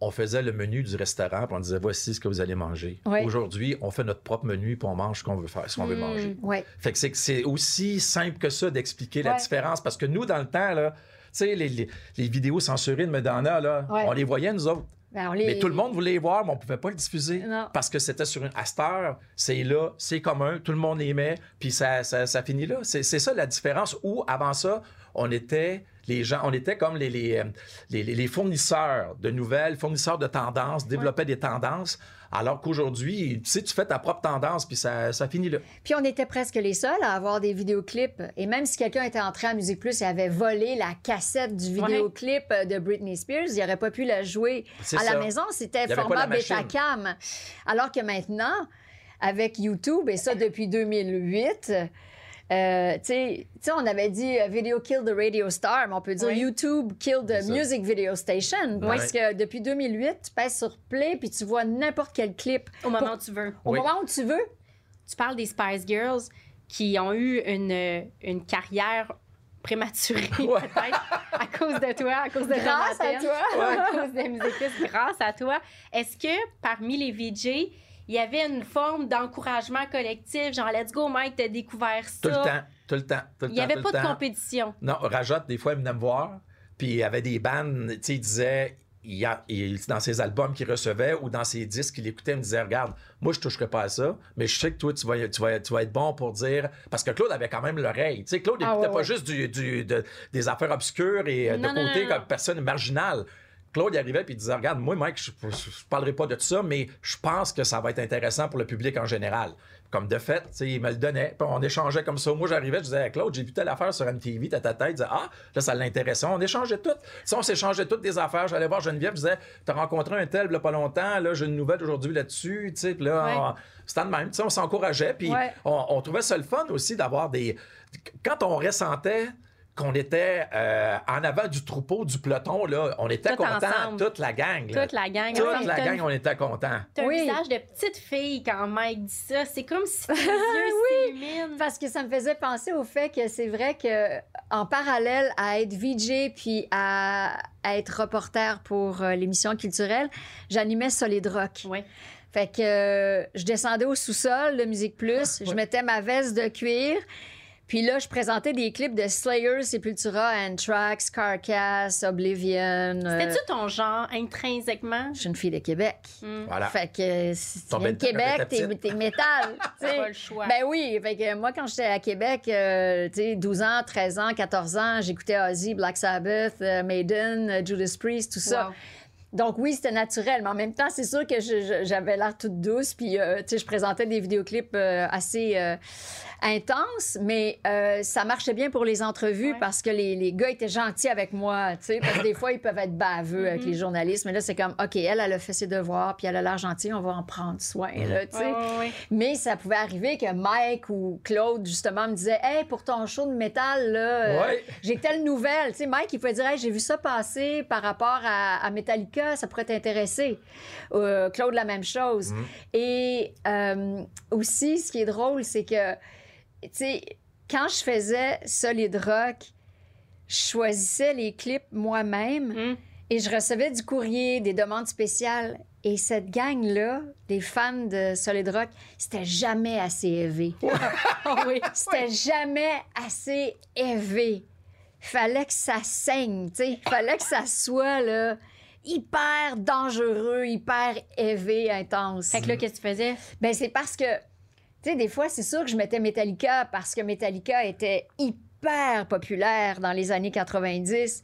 On faisait le menu du restaurant, puis on disait voici ce que vous allez manger. Ouais. Aujourd'hui, on fait notre propre menu, puis on mange ce qu'on veut faire, ce qu'on veut Mm. manger. Ouais. Fait que c'est aussi simple que ça d'expliquer la différence. Parce que nous, dans le temps, là, tu sais, les, les- les vidéos censurées de Madonna, là, Ouais. on les voyait, nous autres. Ben, les- Mais tout le monde voulait les voir, mais on pouvait pas le diffuser. Non. Parce que c'était sur une. À cette heure, c'est là, c'est commun, tout le monde les met, puis ça, ça, ça finit là. C'est c'est ça la différence. Ou avant ça, on était. Les gens, on était comme les, les, euh, les, les- les fournisseurs de nouvelles, fournisseurs de tendances, développaient des tendances, alors qu'aujourd'hui, tu sais, tu fais ta propre tendance, puis ça, ça finit là. Puis on était presque les seuls à avoir des vidéoclips. Et même si quelqu'un était entré à Musique Plus et avait volé la cassette du vidéoclip euh, de Britney Spears, il n'aurait pas pu la jouer à ça. la maison. C'était format. Betacam. Alors que maintenant, avec YouTube, et ça depuis 2008, euh, tu sais, on avait dit euh, Video Kill the Radio Star, mais on peut dire. YouTube Kill the. Music Video Station. Parce que depuis 2008, tu pèses sur Play puis tu vois n'importe quel clip Au moment où tu veux. au Oui. moment où tu veux. Tu parles des Spice Girls qui ont eu une, une carrière prématurée, Ouais. peut-être, à cause de toi, à cause de Grâce à toi. à cause de Musique Plus, grâce à toi. Est-ce que parmi les VJ, il y avait une forme d'encouragement collectif, genre let's go Mike, t'as découvert ça. Tout le temps, tout le temps, tout le Il n'y avait tout pas de temps. compétition. Non, Rajat, des fois, il venait me voir, puis il y avait des bandes, tu sais, il disait, il y a- il- dans ses albums qu'il recevait ou dans ses disques qu'il écoutait, il me disait, regarde, moi, je toucherai pas à ça, mais je sais que toi, tu vas, tu vas, tu vas être bon pour dire... Parce que Claude avait quand même l'oreille. Tu sais, Claude Ah, n'écoutait ouais, pas ouais. juste du, du- de- des affaires obscures et de Non, côté non. comme personne marginale. Claude il arrivait puis il disait Regarde, moi, Mike, je ne parlerai pas de ça, mais je pense que ça va être intéressant pour le public en général. Comme de fait, il me le donnait. Puis on échangeait comme ça. Moi, j'arrivais, je disais Claude, j'ai vu telle affaire sur MTV, ta ta tête. Il disait Ah, là, ça l'intéressait. On échangeait tout. On s'échangeait toutes des affaires, j'allais voir Geneviève, je disais T'as rencontré un tel, il pas longtemps, là, j'ai une nouvelle aujourd'hui là-dessus. Là, Ouais. c'était de même. On s'encourageait. Puis Ouais. on, on trouvait ça le fun aussi d'avoir des. Quand on ressentait qu'on était euh, en avant du troupeau, du peloton, là, on était Tout contents, ensemble. toute la gang. là. Toute la gang. Toute ensemble. la gang, on était contents. T'as un Oui. visage de petite fille quand Mike dit ça. C'est comme si tes yeux s'illuminent. Parce que ça me faisait penser au fait que c'est vrai que en parallèle à être VJ puis à, à être reporter pour euh, l'émission culturelle, j'animais Solid Rock. Ouais. Fait que euh, je descendais au sous-sol de Musique Plus, je Ouais. mettais ma veste de cuir, Puis là, je présentais des clips de Slayer, Sepultura, Anthrax, Carcass, Oblivion. euh, C'était-tu ton genre intrinsèquement? je suis une fille de Québec. Voilà. Fait que si tu viens de métal, Québec, t'es, métal. tu sais. Pas le choix. Ben oui. Fait que moi, quand j'étais à Québec, euh, tu sais, 12 ans, 13 ans, 14 ans, j'écoutais Ozzy, Black Sabbath, euh, Maiden, euh, Judas Priest, tout ça. Wow. Donc oui, c'était naturel, mais en même temps, c'est sûr que je- je- j'avais l'air toute douce, puis euh, tu sais, je présentais des vidéoclips euh, assez euh, intenses, mais euh, ça marchait bien pour les entrevues Ouais. parce que les, les gars étaient gentils avec moi, tu sais, parce que des fois, ils peuvent être baveux Mm-hmm. avec les journalistes, mais là, c'est comme, OK, elle, elle a fait ses devoirs, puis elle a l'air gentille, on va en prendre soin, là, tu sais. Ouais, ouais, ouais. Mais ça pouvait arriver que Mike ou Claude, justement, me disaient Hey, pour ton show de métal, là, euh, j'ai telle nouvelle. Tu sais, Mike, il pouvait dire Hey, j'ai vu ça passer par rapport à, à Metallica, ça pourrait t'intéresser. Euh, Claude, la même chose. Et euh, aussi, ce qui est drôle, c'est que, tu sais, quand je faisais Solid Rock, je choisissais les clips moi-même. Hum. Et je recevais du courrier, des demandes spéciales. Et cette gang-là, des fans de Solid Rock, c'était jamais assez élevé. Ah oui. C'était jamais assez élevé. Fallait que ça saigne, tu sais. Fallait que ça soit, là, hyper dangereux, hyper élevé, intense. Fait que là, qu'est-ce que tu faisais? Ben, c'est parce que, tu sais, des fois, c'est sûr que je mettais Metallica parce que Metallica était hyper populaire dans les années 90.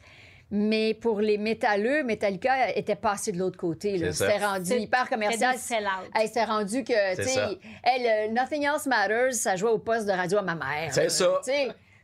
Mais pour les métalleux, Metallica était passé de l'autre côté. C'était rendu hyper commercial. C'était rendu que, tu sais, le Nothing Else Matters, ça jouait au poste de radio à ma mère. C'est ça.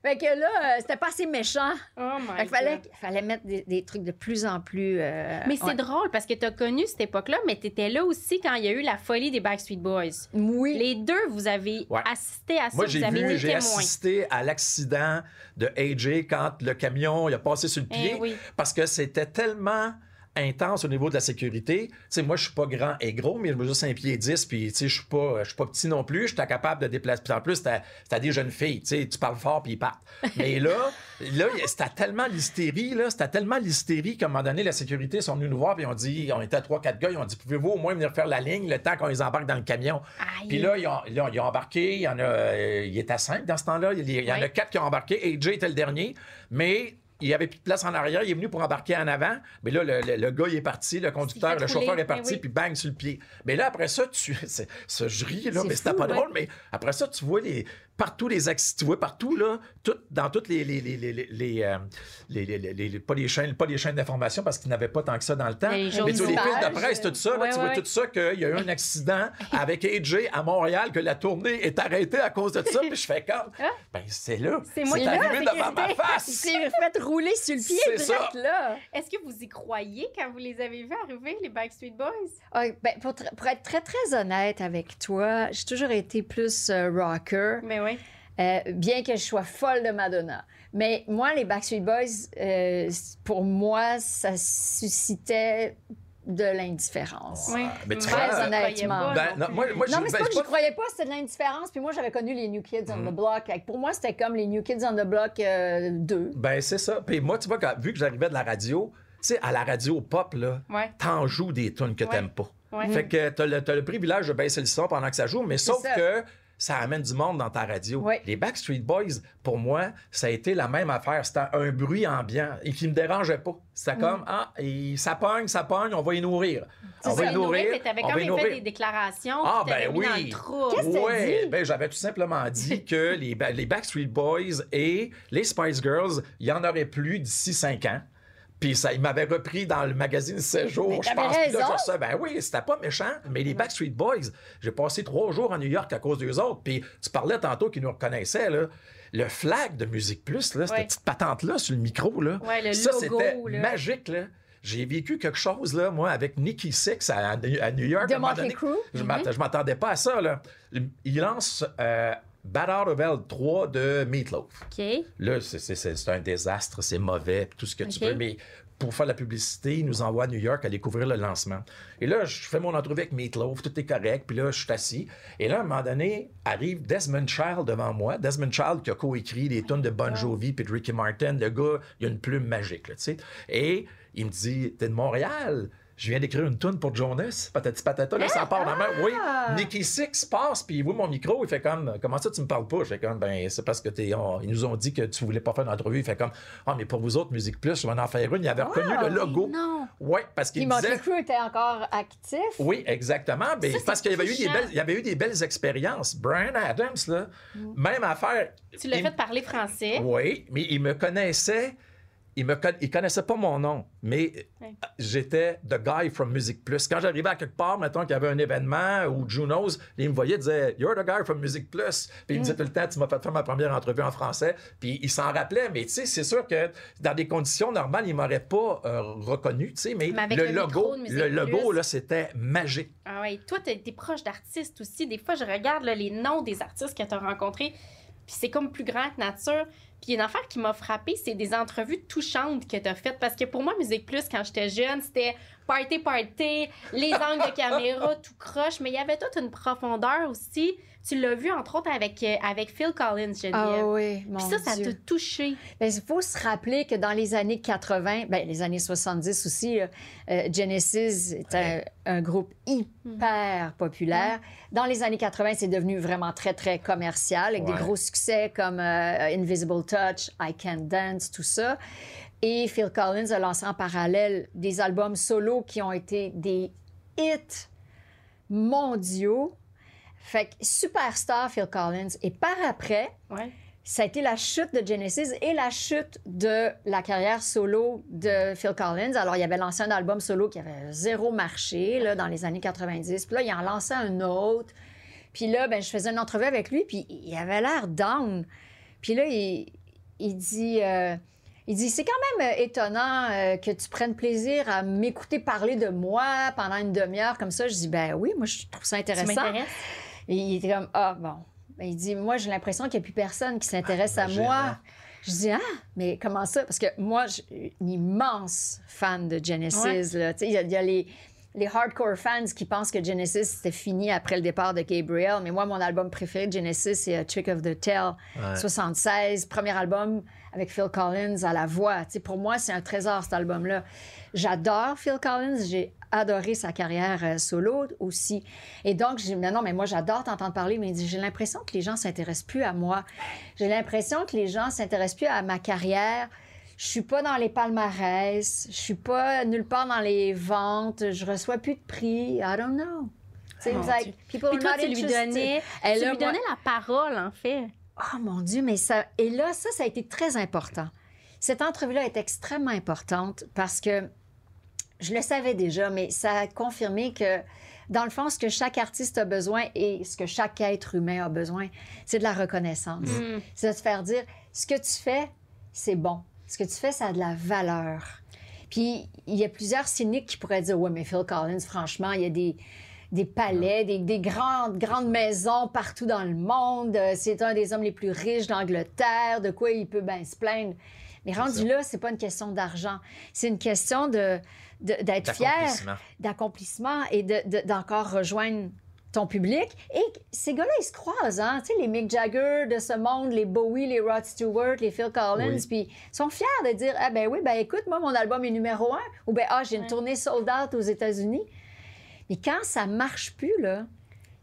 Fait que là, euh, c'était pas assez méchant. Oh my Fait qu'il fallait, God. fallait mettre des, des trucs de plus en plus. euh, Mais c'est ouais. drôle parce que tu as connu cette époque-là, mais tu étais là aussi quand il y a eu la folie des Backstreet Boys. Oui. Les deux, vous avez Ouais. assisté à ça, Moi, vous j'ai avez vu, j'ai assisté à l'accident de AJ quand le camion il a passé sur le Eh pied. oui. Parce que c'était tellement intense au niveau de la sécurité. Tu sais, moi, je suis pas grand et gros, mais je mesure 5 pieds 10, puis tu sais, je suis pas, je suis pas petit non plus. J'étais capable de déplacer. Puis en plus, c'était des jeunes filles, tu parles fort, puis ils partent. Mais là, là, c'était tellement l'hystérie, là, c'était tellement l'hystérie qu'à un moment donné, la sécurité sont venus nous voir, puis ils ont dit, on était à 3-4 gars, ils ont dit, pouvez-vous au moins venir faire la ligne le temps qu'on les embarque dans le camion? Aïe. Puis là, ils ont, ils ont- ils ont embarqué. Il y en a. euh, il était cinq dans ce temps-là. Il, y- en a quatre qui ont embarqué. AJ était le dernier. Mais. Il n'y avait plus de place en arrière. Il est venu pour embarquer en avant. Mais là, le, le- le gars, il est parti. Le conducteur, le chauffeur est parti. Oui. Puis bang, sur le pied. Mais là, après ça, tu. je ris, là, C'est mais c'était pas ouais. drôle. Mais après ça, tu vois les, partout les accidents. Tu vois partout, là, tout, dans toutes les. les, les, les, les, les, euh, les- les- les- les- pas les chaînes, pas les chaînes d'information parce qu'ils n'avaient pas tant que ça dans le temps. Les Mais tu vois, les fils de presse, tout ça, là, tu ouais, vois tout ça qu'il y a eu un accident avec AJ à Montréal, que la tournée est arrêtée à cause de ça. Puis je fais comme, ben c'est là. Ah. C'est moi qui arrivé devant ma face. s'est fait rouler sur le pied C'est direct, ça. là. Est-ce que vous y croyez quand vous les avez vus arriver, les Backstreet Boys? Ah, ben, pour être très, très honnête avec toi, j'ai toujours été plus euh, rocker, Mais oui. euh, bien que je sois folle de Madonna. Mais moi, les Backstreet Boys, euh, pour moi, ça suscitait de l'indifférence. Oui. mais tu Très euh, honnêtement. Ben, non, moi, moi, Non, je- mais c'est ben, pas que je- croyais pas, c'était de l'indifférence. Puis moi, j'avais connu les New Kids on Mm. the Block. Pour moi, c'était comme les New Kids on the Block euh, 2. Ben, c'est ça. Puis moi, tu vois, quand- vu que j'arrivais de la radio, tu sais, à la radio pop, là, Ouais. t'en joues des tunes que Ouais. t'aimes pas. Ouais. Fait que t'as le, t'as le privilège de baisser le son pendant que ça joue, mais sauf ça. que ça amène du monde dans ta radio. Les Backstreet Boys, pour moi, ça a été la même affaire. C'était un bruit ambiant et qui me dérangeait pas. C'était comme, ah, et ça pogne, ça pogne, on va y nourrir. On Ça, va y nourrir, nourrir. on quand même fait des déclarations. Ah, ben oui. Qu'est-ce que Ouais, dit? ben j'avais tout simplement dit que les, les Backstreet Boys et les Spice Girls, il y en aurait plus d'ici cinq ans. Puis ça, il m'avait repris dans le magazine 16 jours. Je pense là, raison. je sais, ben oui, c'était pas méchant. Mais les Backstreet Boys, j'ai passé trois jours à New York à cause d'eux autres. Puis tu parlais tantôt qu'ils nous reconnaissaient, là. Le flag de Musique Plus, là, cette Ouais. petite patente-là sur le micro, là. Ouais, le ça, logo, c'était là. magique, là. J'ai vécu quelque chose, là, moi, avec Nicky Six à, à New York. De à un donné. Je m'att- je m'attendais pas à ça, là. Il lance euh, Bad Out of Hell 3 de Meatloaf. OK. Là, c'est- un désastre, c'est mauvais, tout ce que tu veux, mais pour faire la publicité, il nous envoie à New York à découvrir le lancement. Et là, je fais mon entrevue avec Meatloaf, tout est correct, puis là, je suis assis. Et là, à un moment donné, arrive Desmond Child devant moi. Desmond Child qui a coécrit les tunes de Bon Jovi puis de Ricky Martin. Le gars, il a une plume magique, tu sais. Et il me dit, t'es de Montréal? Je viens d'écrire une tune pour Jonas. Patati patata, là, ça part dans la main. Oui, Ah! Nicky Six passe, puis il voit mon micro, il fait comme, comment ça tu me parles pas? Je fais comme, ben, c'est parce que t'es, on- ils nous ont dit que tu voulais pas faire d'entrevue. Il fait comme, ah, mais pour vous autres, Musique Plus, je vais en faire une. Il avait reconnu le logo. Non. Oui, parce qu'il Motley disait. Crue était encore actif. Oui, exactement. Ben, Ça, parce qu'il y avait, eu des belles, il y avait eu des belles expériences. Brian Adams, là, même affaire. Tu l'as il- fait parler français. Oui, mais il me connaissait. Il me con- il connaissait pas mon nom, mais Ouais. j'étais the guy from Music Plus. Quand j'arrivais à quelque part, mettons qu'il y avait un événement ou Junos, il me voyait, il disait You're the guy from Music Plus. Puis il Mm. me disait tout le temps Tu m'as fait faire ma première entrevue en français. Puis il s'en rappelait, mais tu sais, c'est sûr que dans des conditions normales, il m'aurait pas euh, reconnu, tu sais, mais, le, le logo, le logo, là, c'était magique. Ah ouais, toi, t'es es proche d'artistes aussi. Des fois, je regarde là, les noms des artistes que tu as rencontrés, puis c'est comme plus grand que nature. Puis une affaire qui m'a frappée, c'est des entrevues touchantes que tu as faites. Parce que pour moi, Musique Plus, quand j'étais jeune, c'était party, party, les angles de caméra, tout croche. Mais il y avait toute une profondeur aussi. Tu l'as vu, entre autres, avec, euh, avec Phil Collins, Geneviève. Ah oui, mon Puis ça, ça t'a touché. Ben, il faut se rappeler que dans les années 80, ben, les années 70 aussi, là, euh, Genesis était un, un groupe hyper populaire. Dans les années 80, c'est devenu vraiment très, très commercial, avec Ouais. des gros succès comme euh, Invisible Touch, I Can Dance, tout ça. Et Phil Collins a lancé en parallèle des albums solo qui ont été des hits mondiaux. Fait que superstar Phil Collins. Et par après, Ouais. ça a été la chute de Genesis et la chute de la carrière solo de Phil Collins. Alors, il avait lancé un album solo qui avait zéro marché là, dans les années 90. Puis là, il en lançait un autre. Puis là, ben, je faisais une entrevue avec lui, puis il avait l'air down. Puis là, il, il dit... euh, il dit, c'est quand même euh, étonnant euh, que tu prennes plaisir à m'écouter parler de moi pendant une demi-heure comme ça. Je dis, ben oui, moi, je trouve ça intéressant. m'intéresses? Et il était comme, ah, bon. Ben, il dit, moi, j'ai l'impression qu'il n'y a plus personne qui s'intéresse à imagine, moi. hein? Je dis, ah, mais comment ça? Parce que moi, je suis une immense fan de Genesis. là. Tu sais, Il y a, il y a les, les hardcore fans qui pensent que Genesis, c'était fini après le départ de Gabriel. Mais moi, mon album préféré de Genesis, c'est A Trick of the Tail, Ouais. 76, premier album avec Phil Collins à la voix. Tu sais, pour moi, c'est un trésor, cet album-là. J'adore Phil Collins. J'ai adoré sa carrière euh, solo aussi. Et donc, j'ai dit, non, non, mais moi, j'adore t'entendre parler, mais il dit, j'ai l'impression que les gens s'intéressent plus à moi. J'ai l'impression que les gens s'intéressent plus à ma carrière. Je suis pas dans les palmarès. Je suis pas nulle part dans les ventes. Je reçois plus de prix. I don't know. Mon it's like, people Puis toi, not tu lui donnais, Et tu lui moi- donnais la parole, en fait. Oh mon Dieu, mais ça. Et là, ça, ça a été très important. Cette entrevue-là est extrêmement importante parce que je le savais déjà, mais ça a confirmé que, dans le fond, ce que chaque artiste a besoin et ce que chaque être humain a besoin, c'est de la reconnaissance. Mm. C'est de te faire dire ce que tu fais, c'est bon. Ce que tu fais, ça a de la valeur. Puis, il y a plusieurs cyniques qui pourraient dire Ouais, mais Phil Collins, franchement, il y a des, des palais, des, des grandes, grandes maisons partout dans le monde. Euh, C'est un des hommes les plus riches d'Angleterre. De quoi il peut bien se plaindre? Mais rendu ça. là, c'est pas une question d'argent. C'est une question de- d'être fier, D'accomplissement. et de- de- d'encore rejoindre ton public. Et ces gars-là, ils se croisent, hein? Tu sais, les Mick Jagger de ce monde, les Bowie, les Rod Stewart, les Phil Collins, Oui. puis ils sont fiers de dire, ah ben oui, ben écoute, moi, mon album est numéro un, ou ben ah, j'ai une Ouais. tournée sold out aux États-Unis. Mais quand ça marche plus, là,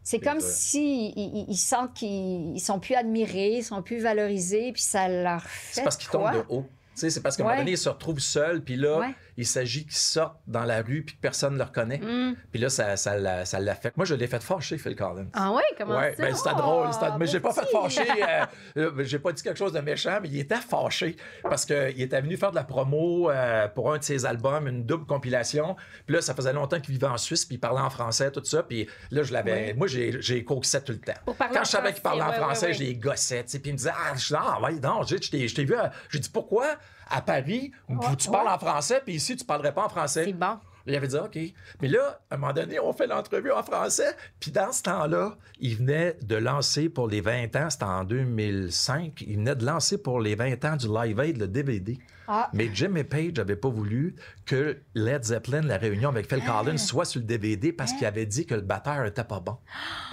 c'est comme dur. si ils, sentent qu'ils ils sont plus admirés, ils sont plus valorisés, puis ça leur fait C'est parce qu'ils quoi? tombent de haut. Tu sais, c'est parce qu'à un Ouais. moment donné, ils se retrouvent seuls, puis là, Ouais. Il s'agit qu'ils sortent dans la rue, puis que personne ne le reconnaît. Mm. Puis là, ça, ça, l'a- ça l'affecte. Moi, je l'ai fait fâcher, Phil Collins. Ah ouais, comment Ouais, ça? ben c'était Oh, drôle. Mais j'ai pas fait fâcher. euh, euh, j'ai pas dit quelque chose de méchant, mais il était fâché parce qu'il était venu faire de la promo euh, pour un de ses albums, une double compilation. Puis là, ça faisait longtemps qu'il vivait en Suisse, puis il parlait en français, tout ça. Puis là, je l'avais. Moi, j'ai, j'ai coaxé tout le temps. Quand je savais qu'il parlait en français, français, ouais, je les gossais. Puis il me disait Ah, je dis, ah ouais, non, je t'ai, je t'ai vu. à- J'ai dit Pourquoi? À Paris, où tu parles en français, puis ici, tu parlerais pas en français C'est bon. il avait dit OK. Mais là, à un moment donné, on fait l'entrevue en français. Puis dans ce temps-là, il venait de lancer pour les 20 ans, c'était en 2005, il venait de lancer pour les 20 ans du Live Aid le DVD. Ah. Mais Jimmy Page n'avait pas voulu que Led Zeppelin, la réunion avec Phil Ah. Collins, soit sur le DVD parce qu'il avait dit que le batteur était pas bon.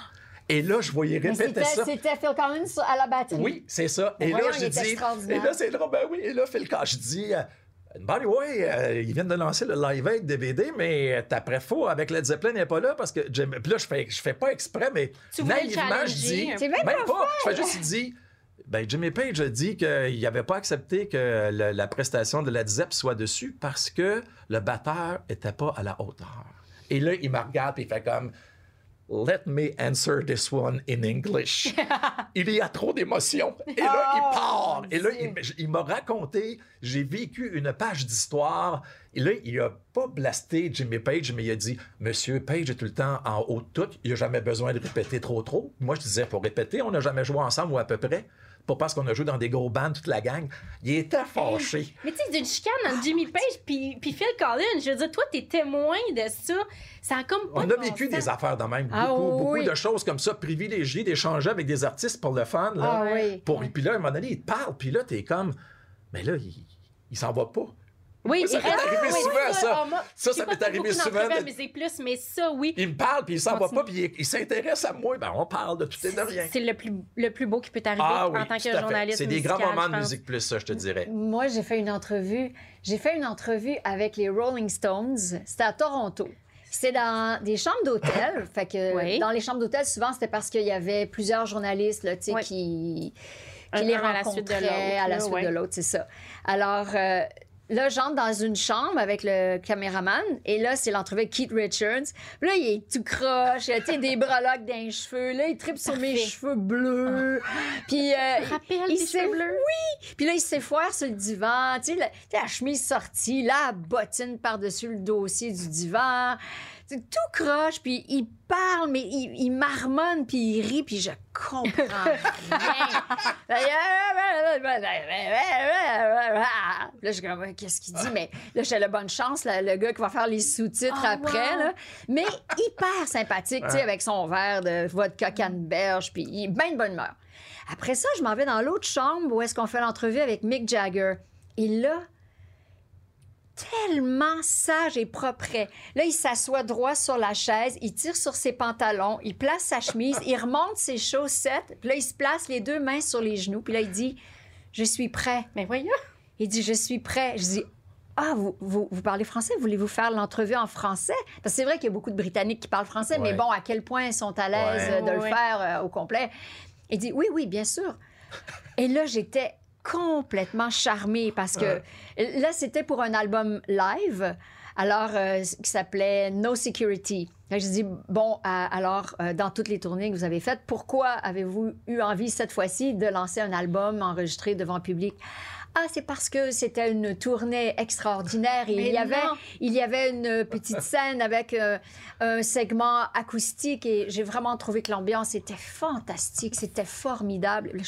Et là, je voyais répéter c'était, ça. c'était Phil Collins à la batterie. Oui, c'est ça. Et là, je dis. extraordinaire. Et là, c'est drôle. Ben oui, et là, Phil Collins, je dis. euh, By the way, euh, ils viennent de lancer le Live Aid DVD, mais t'après faux avec Led Zeppelin n'est pas là parce que Jim- puis là je fais je fais pas exprès mais Tu naïvement je dis même pas pas, je fais juste il dit ben Jimmy Page a dit qu'il n'avait pas accepté que le- la prestation de Led Zepp soit dessus parce que le batteur était pas à la hauteur. Et là il me regarde et il fait comme Let me answer this one in English. il y a trop d'émotions. Et là, il Oh, part. Et là, il m'a raconté, j'ai vécu une page d'histoire. Et là, il a pas blasté Jimmy Page, mais il a dit Monsieur Page est tout le temps en haut de tout. Il n'a jamais besoin de répéter trop trop. Moi, je disais Pour répéter, on n'a jamais joué ensemble ou à peu près. Pas parce qu'on a joué dans des gros bands, toute la gang. Il était fâché. Mais tu sais, d'une chicane entre Jimmy Page puis, puis Phil Collins, je veux dire, toi, t'es témoin de ça. Ça a comme pas On de a vécu des affaires de même. Ah beaucoup, beaucoup de choses comme ça, privilégiées, d'échanger avec des artistes pour le fun. Là. Ah oui. Pour, puis là, à un moment donné, il te parle, puis là, t'es comme, mais là, il, il s'en va pas. Oui, Ça m'est arrivé oui, souvent, ça. ah, moi, Ça, ça m'est arrivé souvent de- Musique Plus, mais ça, oui. Il me parle, puis il s'en va pas, puis il, il s'intéresse à moi. Ben, on parle de tout et de rien. C'est le plus, le plus beau qui peut t'arriver Ah en oui, tant tout que journaliste. C'est des grands moments de musique plus, ça, je te dirais. Moi, j'ai fait une entrevue. J'ai fait une entrevue avec les Rolling Stones. C'était à Toronto. C'était dans des chambres d'hôtel. fait que Oui. dans les chambres d'hôtel, souvent, c'était parce qu'il y avait plusieurs journalistes là, tu sais, Oui. qui, qui les un à la suite de rencontraient l'autre, à la suite de l'autre, c'est ça. Alors, euh, là, j'entre dans une chambre avec le caméraman et là, c'est l'entrevue avec Keith Richards. Puis là, il est tout croche, tu sais, des breloques dans les cheveux. Là, il tripe sur mes cheveux bleus. Puis, euh, il tes s'est bleus? puis là, il s'effoire sur le divan, tu sais, la, la chemise sortie, là, la bottine par-dessus le dossier du divan. Tout croche, puis il parle, mais il, il marmonne, puis il rit, puis je comprends rien. Là, je suis comme, qu'est-ce qu'il dit? Mais là, j'ai la bonne chance, là, le gars qui va faire les sous-titres Ah, après, wow. là. Mais hyper sympathique, tu sais, avec son verre de vodka canneberge, puis il est bien de bonne humeur. Après ça, je m'en vais dans l'autre chambre où est-ce qu'on fait l'entrevue avec Mick Jagger. Et là, tellement sage et propre. Là, il s'assoit droit sur la chaise, il tire sur ses pantalons, il place sa chemise, il remonte ses chaussettes, puis là, il se place les deux mains sur les genoux, puis là, il dit Je suis prêt. Mais voyons. Il dit Je suis prêt. Je dis Ah, vous, vous, vous parlez français? Voulez-vous faire l'entrevue en français Parce que c'est vrai qu'il y a beaucoup de Britanniques qui parlent français, mais bon, à quel point ils sont à l'aise Ouais. euh, de le faire euh, au complet? Il dit Oui, oui, bien sûr. Et là, j'étais complètement charmée parce que là, c'était pour un album live. Alors, euh, qui s'appelait No Security. Là, je dis, bon, euh, alors, euh, dans toutes les tournées que vous avez faites, pourquoi avez-vous eu envie cette fois-ci de lancer un album enregistré devant public? Ah, c'est parce que c'était une tournée extraordinaire et il y, avait, il y avait une petite scène avec euh, un segment acoustique et j'ai vraiment trouvé que l'ambiance était fantastique, c'était formidable. Là,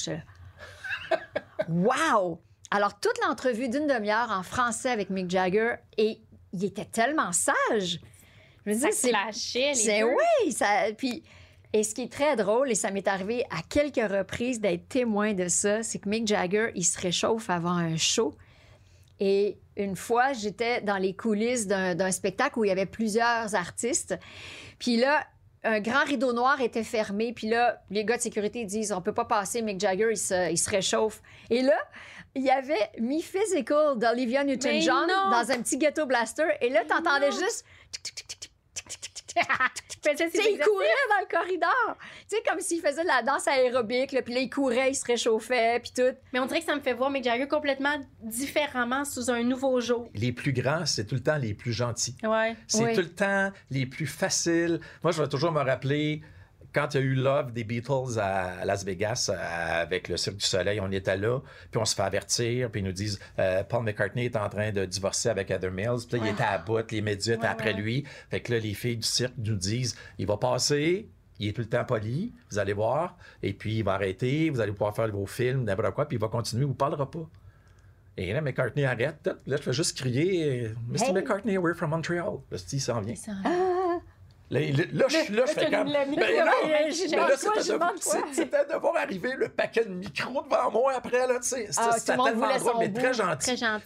Wow! Alors, toute l'entrevue d'une demi-heure en français avec Mick Jagger et il était tellement sage. Je veux Ça dire, c'est clashait, les c'est deux. oui, ça. Puis, et ce qui est très drôle, et ça m'est arrivé à quelques reprises d'être témoin de ça, c'est que Mick Jagger, il se réchauffe avant un show. Et une fois, j'étais dans les coulisses d'un spectacle où il y avait plusieurs artistes. Puis là, un grand rideau noir était fermé. Puis là, les gars de sécurité disent on peut pas passer, Mick Jagger, il se, il se réchauffe. Et là, il y avait Me Physical d'Olivia Newton-John dans un petit ghetto blaster. Et là, t'entendais juste. Il courait dans le corridor. Tu sais, comme s'il faisait de la danse aérobique. Là, puis là, il courait, il se réchauffait, puis tout. Mais on dirait que ça me fait voir Mick Jagger complètement différemment sous un nouveau jour. Les plus grands, c'est tout le temps les plus gentils. Ouais. C'est Oui. tout le temps les plus faciles. Moi, je vais toujours me rappeler quand il y a eu Love des Beatles à Las Vegas avec le Cirque du Soleil, on était là, puis on se fait avertir, puis ils nous disent euh, Paul McCartney est en train de divorcer avec Heather Mills, puis là, il était à bout, les médias étaient Ouais, après ouais. lui. Fait que là, les filles du cirque nous disent il va passer. Il est tout le temps poli, vous allez voir, et puis il va arrêter, vous allez pouvoir faire vos films, n'importe quoi, puis il va continuer, il vous parlera pas. Et là, McCartney arrête, là, je fais juste crier euh, Mr. Hey. McCartney, we're from Montreal. Là, il s'en vient. Ça- Là, là, je, là, je fais comme. Ben c'était de- voir arriver le paquet de micros devant moi après, là, tu sais. C'était Ah, c'était tellement drôle, mais très gentil.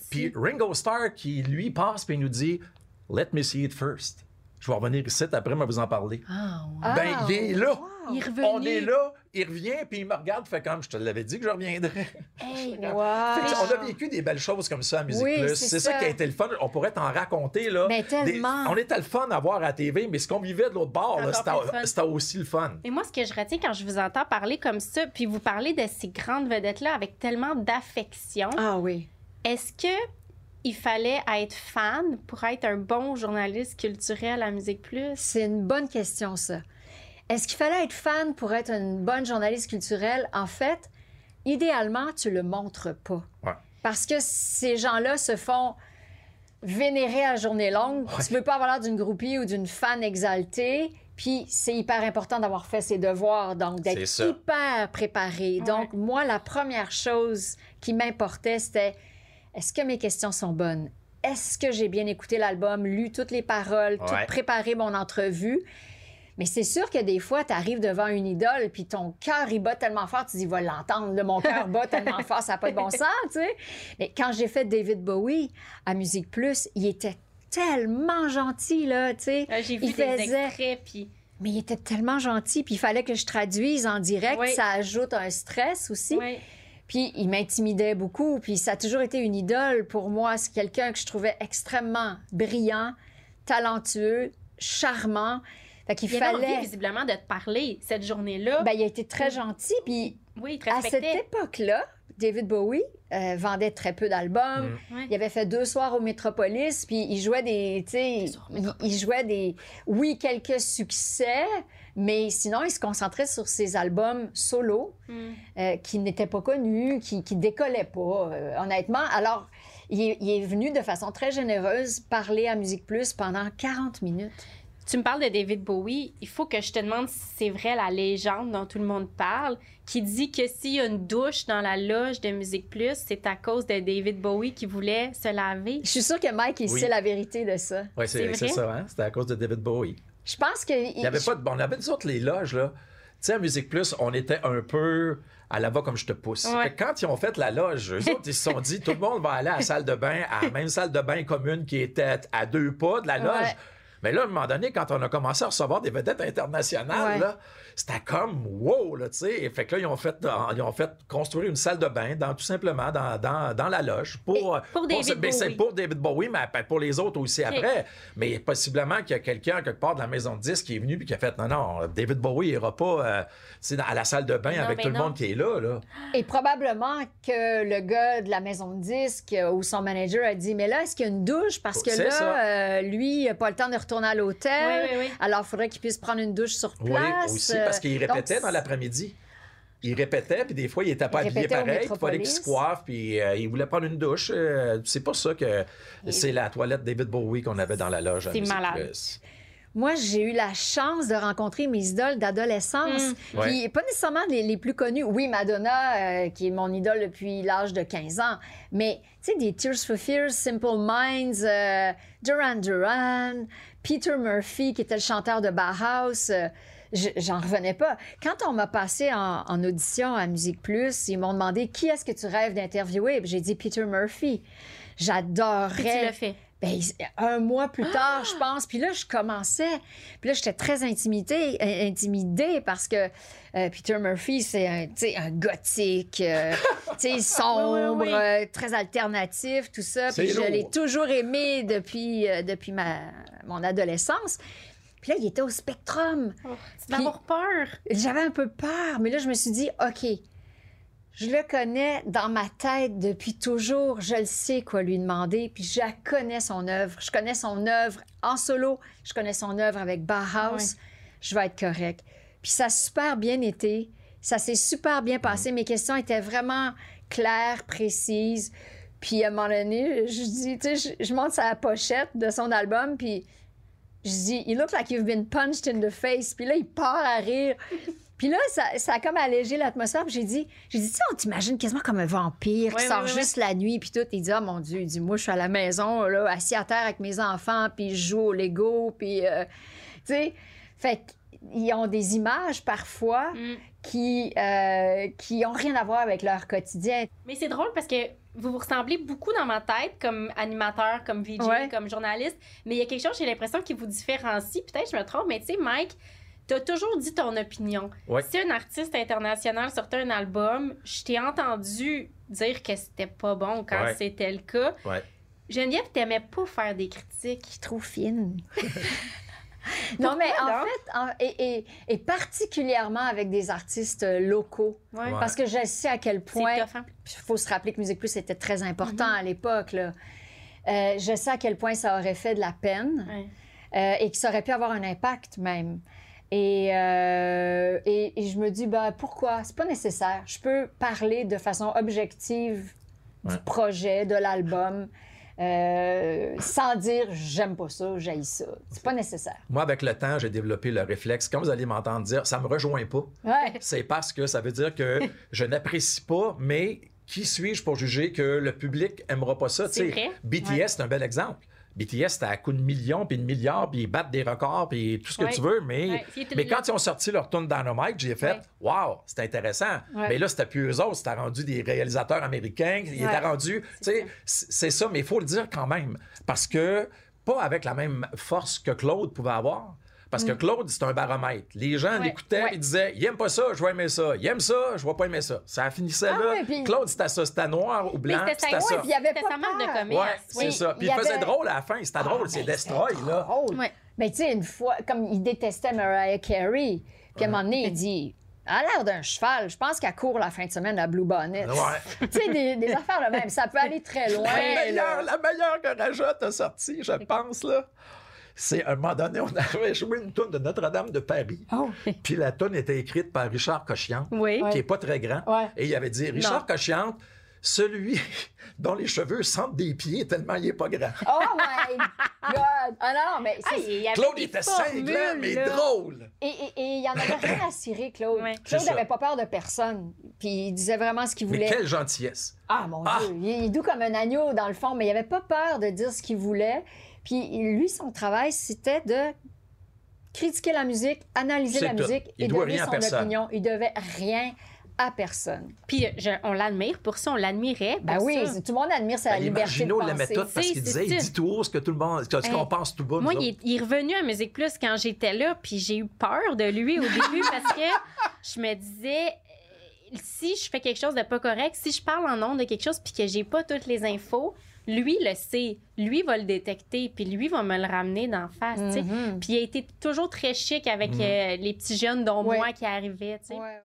Puis Ringo Starr qui, lui, passe puis il nous dit Let me see it first. Je vais revenir ici après, mais vous en parler. Ah. Ah, Ben, il est là. Il est revenu. On est là. Il revient, puis il me regarde, fait comme je te l'avais dit que je reviendrais. Hey, wow. on a vécu des belles choses comme ça à Musique Oui, Plus. c'est ça. ça. qui a été le fun. On pourrait t'en raconter, là. Mais Des- tellement. On était le fun à voir à la TV, mais ce qu'on vivait de l'autre bord, c'était aussi le fun. Mais moi, ce que je retiens quand je vous entends parler comme ça, puis vous parler de ces grandes vedettes-là avec tellement d'affection, Ah oui. est-ce que il fallait être fan pour être un bon journaliste culturel à Musique Plus? C'est une bonne question, ça. Est-ce qu'il fallait être fan pour être une bonne journaliste culturelle? En fait, idéalement, tu le montres pas. Ouais. Parce que ces gens-là se font vénérer à journée longue. Ouais. Tu peux pas avoir l'air d'une groupie ou d'une fan exaltée. Puis c'est hyper important d'avoir fait ses devoirs, donc d'être hyper préparé. Donc moi, la première chose qui m'importait, c'était est-ce que mes questions sont bonnes? Est-ce que j'ai bien écouté l'album, lu toutes les paroles, tout préparé mon entrevue? Mais c'est sûr que des fois, tu arrives devant une idole, puis ton cœur, il bat tellement fort, tu dis, va l'entendre. Mon cœur bat tellement fort, ça n'a pas de bon sens, tu sais. Mais quand j'ai fait David Bowie à Musique Plus, il était tellement gentil, là, tu sais. Euh, J'ai vu Il des faisait- extraits, puis Mais il était tellement gentil, puis il fallait que je traduise en direct. Oui. Ça ajoute un stress aussi. Puis il m'intimidait beaucoup, puis ça a toujours été une idole pour moi. C'est quelqu'un que je trouvais extrêmement brillant, talentueux, charmant. Fait qu'il il avait envie fallait... visiblement de te parler cette journée-là. Ben, il a été très gentil, puis oui, à cette époque-là, David Bowie euh, vendait très peu d'albums. Mm. Ouais. Il avait fait deux soirs au Métropolis, puis il jouait des, tu sais, il, il jouait des, oui, quelques succès, mais sinon, il se concentrait sur ses albums solo, Mm. euh, qui n'étaient pas connus, qui, qui décollaient pas, euh, honnêtement. Alors, il est, il est venu de façon très généreuse parler à Musique Plus pendant 40 minutes. Tu me parles de David Bowie. Il faut que je te demande si c'est vrai la légende dont tout le monde parle, qui dit que s'il y a une douche dans la loge de Musique Plus, c'est à cause de David Bowie qui voulait se laver. Je suis sûre que Mike, il Oui. sait la vérité de ça. Oui, C'est c'est c'est vrai? ça, hein? C'était à cause de David Bowie. Je pense que... Il y avait pas de... bon, on avait nous autres les loges, là. Tu sais, à Musique Plus, on était un peu à la va comme je te pousse. Ouais. Fait que quand ils ont fait la loge, eux autres, ils se sont dit, tout le monde va aller à la salle de bain, à la même salle de bain commune qui était à deux pas de la loge. Ouais. Mais là, à un moment donné, quand on a commencé à recevoir des vedettes internationales, Ouais. là, c'était comme wow, là, tu sais. Fait que là, ils ont fait, euh, ils ont fait construire une salle de bain, dans, tout simplement, dans, dans, dans la loge. Pour, pour David ben, c'est Bowie. pour David Bowie, mais ben, pour les autres aussi après. Mais possiblement qu'il y a quelqu'un, quelque part de la maison de disques, qui est venu et qui a fait non, non, David Bowie n'ira pas euh, à la salle de bain Non, avec ben tout le monde qui est là. là. Et probablement que le gars de la maison de disques euh, ou son manager a dit Mais là, est-ce qu'il y a une douche? Parce que là, euh, lui, il n'a pas le temps de retourner à l'hôtel. Oui, oui, oui. Alors, il faudrait qu'il puisse prendre une douche sur Oui, place. aussi, Euh, parce qu'il donc, répétait dans l'après-midi. Il répétait, puis des fois, il était pas Il habillé pareil. Il fallait qu'il se coiffe, puis euh, il voulait prendre une douche. Euh, c'est pas ça que c'est la toilette David Bowie qu'on avait dans la loge. C'est malade. Plus. Moi, j'ai eu la chance de rencontrer mes idoles d'adolescence. Mm. Puis, pas nécessairement les, les plus connus. Oui, Madonna, euh, qui est mon idole depuis l'âge de 15 ans. Mais, tu sais, des Tears for Fears, Simple Minds, euh, Duran Duran, Peter Murphy, qui était le chanteur de Bauhaus. Je- J'en revenais pas. Quand on m'a passé en, en audition à Musique Plus, ils m'ont demandé qui est-ce que tu rêves d'interviewer. J'ai dit Peter Murphy. J'adorerais. tu l'as fait. Ben, un mois plus tard, je pense. Puis là, je commençais. Puis là, j'étais très intimidée, euh, intimidée parce que euh, Peter Murphy, c'est un, tu sais, un gothique, euh, tu sais, sombre, Oui, oui, oui. euh, très alternatif, tout ça. Puis je l'ai toujours aimé depuis, euh, depuis ma, mon adolescence. Puis là, il était au Spectrum. Oh, tu vas avoir peur. J'avais un peu peur, mais là, je me suis dit, OK, je le connais dans ma tête depuis toujours. Je le sais quoi lui demander, puis je connais son œuvre. Je connais son œuvre en solo, je connais son œuvre avec Bauhaus. Je vais être correct. Puis ça a super bien été. Ça s'est super bien passé. Mes questions étaient vraiment claires, précises. Puis à un moment donné, je dis, tu sais, je, je monte sa pochette de son album, puis je dis, You look like you've been punched in the face. Puis là, il part à rire. Puis là, ça, ça a comme allégé l'atmosphère. Puis j'ai dit, j'ai dit, tu sais, on t'imagine quasiment comme un vampire qui sort juste la nuit, puis tout. Il dit, oh mon Dieu, il dit, moi, je suis à la maison, là, assis à terre avec mes enfants, puis je joue au Lego, puis, euh, tu sais, fait qu'ils ont des images parfois Mm. qui, euh, qui ont rien à voir avec leur quotidien. Mais c'est drôle parce que vous vous ressemblez beaucoup dans ma tête comme animateur, comme VJ, Ouais. comme journaliste. Mais il y a quelque chose, j'ai l'impression, qui vous différencie. Peut-être je me trompe, mais tu sais, Mike, T'as toujours dit ton opinion. Ouais. Si un artiste international sortait un album, je t'ai entendu dire que c'était pas bon quand Ouais. c'était le cas. Ouais. Geneviève, t'aimais pas faire des critiques. trop fine. non, mais en donc? fait, en- et, et- et particulièrement avec des artistes locaux, Ouais. Parce que je sais à quel point. Hein? Il faut se rappeler que Musique Plus était très important Mhm. à l'époque. là. Euh, je sais à quel point ça aurait fait de la peine Ouais. euh, et que ça aurait pu avoir un impact même. Et, euh, et, et je me dis, ben, pourquoi? C'est pas nécessaire. Je peux parler de façon objective du projet, de l'album, euh, sans dire j'aime pas ça, j'haïs ça. C'est pas nécessaire. Moi, avec le temps, j'ai développé le réflexe. Quand vous allez m'entendre dire ça me rejoint pas, Ouais. c'est parce que ça veut dire que je n'apprécie pas, mais qui suis-je pour juger que le public aimera pas ça? BTS, Ouais. c'est un bel exemple. BTS, c'était à coup de millions, puis de milliards, puis ils battent des records, puis tout ce que tu veux, mais, c'est mais quand ils ont sorti leur tune Dynamite, j'ai fait. Wow, c'était intéressant. Mais là, c'était plus eux autres, c'était rendu des réalisateurs américains, ils étaient rendus. C'est c'est c'est ça, mais il faut le dire quand même. Parce que, pas avec la même force que Claude pouvait avoir. Parce que Claude, c'est un baromètre. Les gens Mm. Ouais, l'écoutaient ouais. et disaient Il aime pas ça, je vais aimer ça. Il aime ça, je vais pas aimer ça. Ça finissait Ah là. ouais, puis- Claude, c'était ça. C'était noir ou blanc, c'était ça. Il y avait pas sa marque de commerce. Ouais, c'est Oui. ça. Puis il faisait avait- drôle à la fin. C'était drôle, c'est mais Destroy, là. drôle. Ouais. Mais tu sais, une fois, comme il détestait Mariah Carey, puis à un moment donné, il dit Elle a l'air d'un cheval. Je pense qu'elle court la fin de semaine à Blue Bonnet. Ouais. tu sais, des, des affaires de même. Ça peut aller très loin. La là. meilleure, la meilleure que Rajat a sortie, je pense, là. C'est à un moment donné, on avait joué une toune de Notre-Dame de Paris. Oh. Puis la toune était écrite par Richard Cochian, Oui. qui est pas très grand. Ouais. Et il avait dit Richard Non. Cochian, celui dont les cheveux sentent des pieds tellement il est pas grand. Oh my God! Ah non, mais Ah, c'est- il y avait Claude des était cinglant, mais là. drôle. Et il y en avait rien à cirer, Claude. Ouais. Claude n'avait pas peur de personne. Puis il disait vraiment ce qu'il Mais voulait. quelle gentillesse. Ah, mon Ah! Dieu! Il est doux comme un agneau, dans le fond, mais il avait pas peur de dire ce qu'il voulait. Puis lui, son travail, c'était de critiquer la musique, analyser la tout. musique Il et donner son personne. opinion. Il devait rien à personne. Puis je- on l'admire pour ça, on l'admirait. Ben oui, ça. tout le monde admire sa Ben, les liberté de marginaux l'aimaient penser. toutes parce C'est- qu'ils disaient, il dit tout haut ce que tout le monde, ce qu'on Hey. pense tout bas. Moi, il est revenu à Musique Plus quand j'étais là, puis j'ai eu peur de lui au début parce que je me disais, euh, si je fais quelque chose de pas correct, si je parle en nom de quelque chose puis que j'ai pas toutes les infos, lui le sait, lui va le détecter, puis lui va me le ramener d'en face, tu sais. Mhm. Puis il a été toujours très chic avec Mhm. euh, les petits jeunes dont Ouais. moi qui arrivaient, sais. Ouais.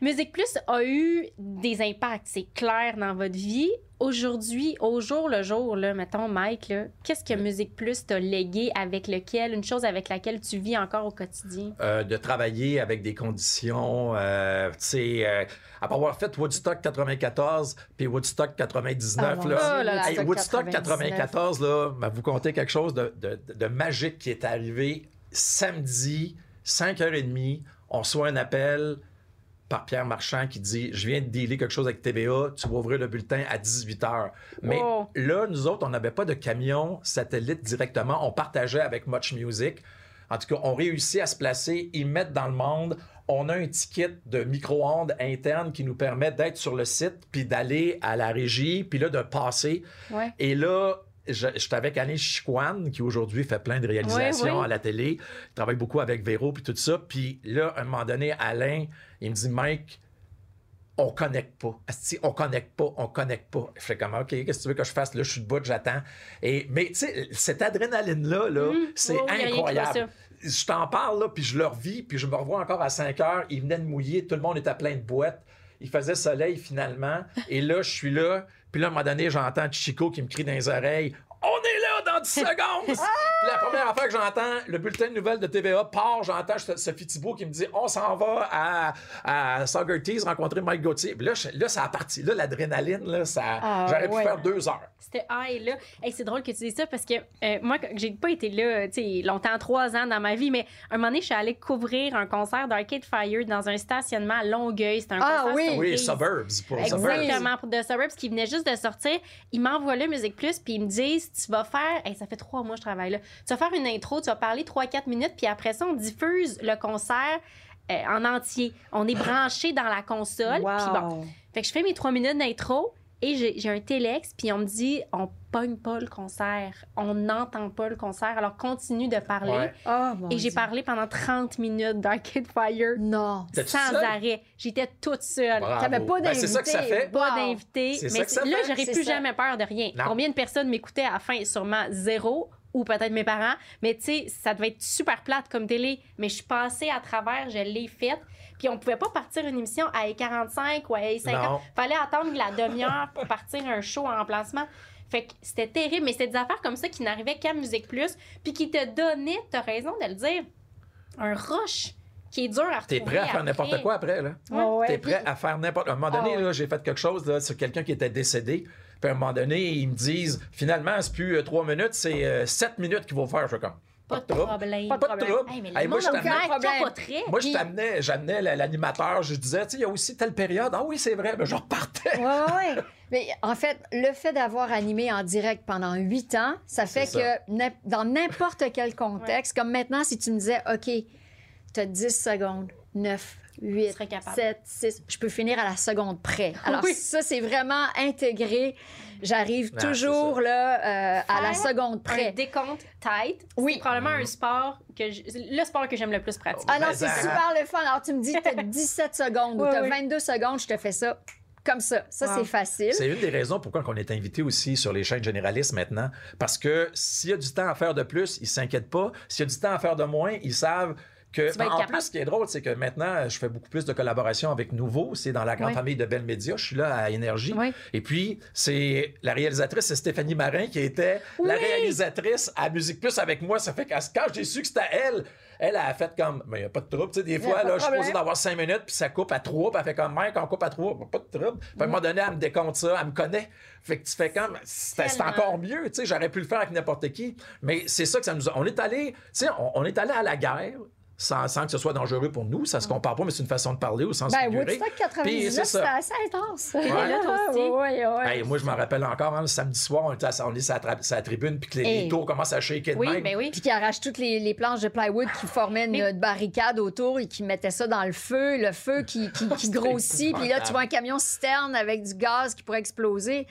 Musique Plus a eu des impacts, c'est clair dans votre vie. Aujourd'hui, au jour le jour, là, mettons, Mike, qu'est-ce que Musique Plus t'a légué avec lequel, une chose avec laquelle tu vis encore au quotidien? Euh, de travailler avec des conditions, euh, tu sais, euh, après avoir fait Woodstock 94 puis Woodstock 99, Ah, là, Oh. Hey, Woodstock 99. 94, là, ben, vous comptez quelque chose de, de- de magique qui est arrivé samedi, 5h30. On reçoit un appel par Pierre Marchand qui dit Je viens de dealer quelque chose avec TVA, tu vas ouvrir le bulletin à 18h. Mais Wow. là, nous autres, on n'avait pas de camion satellite directement. On partageait avec Much Music. En tout cas, on réussit à se placer, ils mettent dans le monde. On a un ticket de micro-ondes interne qui nous permet d'être sur le site, puis d'aller à la régie, puis là, de passer. Ouais. Et là, j'étais avec Alain Chicoine, qui aujourd'hui fait plein de réalisations Oui, oui. à la télé. Il travaille beaucoup avec Véro, puis tout ça. Puis là, à un moment donné, Alain, il me dit, Mike, on connecte pas. Asti, on connecte pas, on connecte pas. Je fais comme, OK, qu'est-ce que tu veux que je fasse? Là, je suis debout, j'attends. Et, mais, tu sais, cette adrénaline-là, là, Mhm. c'est Oui, incroyable. Je t'en parle, là, puis je le revis, puis je me revois encore à 5 heures. Il venait de mouiller, tout le monde était plein de boîtes. Il faisait soleil, finalement. Et là, je suis là. Puis là, à un moment donné, j'entends Chico qui me crie dans les oreilles. On est là dans 10 secondes! Puis la première fois que j'entends le bulletin de nouvelles de TVA part, j'entends Sophie Thibault qui me dit On s'en va à, à Saugerties rencontrer Mike Gauthier. Puis là, je- là, ça a parti. Là, l'adrénaline, là, ça, Ah, j'aurais pu faire deux heures. C'était high, là. Hey, c'est drôle que tu dises ça parce que euh, moi, j'ai pas été là, tu sais, longtemps, trois ans dans ma vie, mais un moment donné, je suis allée couvrir un concert d'Arcade Fire dans un stationnement à Longueuil. C'était un Ah, concert oui. Oui. Suburbs pour Suburbs. Exactement, pour The Suburbs qui venait juste de sortir. Ils m'envoient là Musique Plus, puis ils me disent Tu vas faire. Hey, ça fait trois mois que je travaille là. Tu vas faire une intro, tu vas parler 3-4 minutes, puis après ça, on diffuse le concert euh, en entier. On est branché dans la console. Wow. Puis bon. Fait que je fais mes trois minutes d'intro. Et j'ai un téléx, puis on me dit on pogne pas le concert, on n'entend pas le concert, alors continue de parler. Ouais. Oh, mon Et j'ai parlé pendant 30 minutes d'Arcade Fire Non. Sans seule? arrêt. J'étais toute seule. T'avais pas Ben, c'est ça que ça d'invité. fait. Pas Wow. C'est Mais ça que ça là, j'aurais plus ça. jamais peur de rien. Non. Combien de personnes m'écoutaient à la fin? Sûrement zéro ou peut-être mes parents. Mais tu sais, ça devait être super plate comme télé. Mais je suis passée à travers, je l'ai faite. Puis on pouvait pas partir une émission à 45 ou à 50. Non. Fallait attendre la demi-heure pour partir un show en remplacement. Fait que c'était terrible, mais c'était des affaires comme ça qui n'arrivaient qu'à Musique Plus, puis qui te donnaient, t'as raison de le dire, un rush qui est dur à retrouver. T'es prêt à faire n'importe quoi après, là? Ouais, ouais. T'es prêt à faire n'importe... À un moment donné, Ah ouais. j'ai fait quelque chose là, sur quelqu'un qui était décédé. Puis à un moment donné, ils me disent, finalement, c'est plus euh, trois minutes, c'est euh, sept minutes qu'il faut faire. Je suis comme, Pas de trouble. problème. Pas de Pas de problème. trouble. Hey, mais Hey, moi, je t'amenais, j'amenais la- l'animateur, je disais, tu sais, il y a aussi telle période. Ah oui, c'est vrai, ben, je repartais. Ouais, ouais, ouais. Mais en fait, le fait d'avoir animé en direct pendant huit ans, ça fait ça. que dans n'importe quel contexte, comme maintenant, si tu me disais, OK, tu as 10 secondes, 9, 8, serais capable. 7, 6, je peux finir à la seconde près. Alors, Oui. ça, c'est vraiment intégré. J'arrive Ah, toujours là, euh, à la seconde Un près. décompte tête, Oui. c'est probablement un sport que je- le sport que j'aime le plus pratiquer. Ah non, c'est super le fun. Alors, tu me dis, tu as 17 secondes ou tu as oui. 22 secondes, je te fais ça comme ça. Ça, Wow. c'est facile. C'est une des raisons pourquoi on est invité aussi sur les chaînes généralistes maintenant. Parce que s'il y a du temps à faire de plus, ils s'inquiètent pas. S'il y a du temps à faire de moins, ils savent que. Être en capable. plus, ce qui est drôle, c'est que maintenant, je fais beaucoup plus de collaborations avec Nouveau. C'est dans la grande Oui. famille de Bell Media. Je suis là à Énergie. Oui. Et puis, c'est la réalisatrice, c'est Stéphanie Marin, qui était la réalisatrice à Musique Plus avec moi. Ça fait que quand j'ai su que c'était elle, elle a fait comme, mais il n'y a pas de trouble. Tu sais, des fois, de là, je suis d'avoir cinq minutes, puis ça coupe à trois, puis elle fait comme, Mike, on coupe à trois, pas de trouble. Puis à un moment donné, elle me décompte ça, elle me connaît. Fait que tu fais comme, c'est encore mieux, tu sais, j'aurais pu le faire avec n'importe qui. Mais c'est ça que ça nous a. On est allé, tu sais, on, on est allé à la guerre. Sans, sans que ce soit dangereux pour nous, ça se compare pas, mais c'est une façon de parler au sens Ben, figuré. Woodstock Puis 99, c'est c'était ça. assez intense. Oui, oui. Hey, moi, je m'en rappelle encore, hein, le samedi soir, on était à, on est sur la, tra- sur la tribune, puis que les, Hey. tours commencent à shaker de Oui, même. ben oui. Puis qui arrache toutes les, les planches de plywood qui formaient une Mais- barricade autour et qui mettaient ça dans le feu, le feu qui, qui, qui C'était grossit. Puis là, tu vois un camion citerne avec du gaz qui pourrait exploser.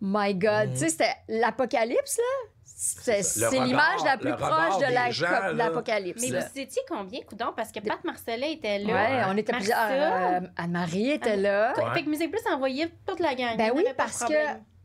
My God. Tu sais, c'était l'apocalypse, là. C'est l'image la plus proche de l'apocalypse. Mais vous étiez combien, coudon? Parce que Pat Marcellet était là. Ouais, on était plusieurs. Euh, Anne-Marie était là. Ouais. Fait que Musique Plus envoyait toute la gang. Ben oui, parce que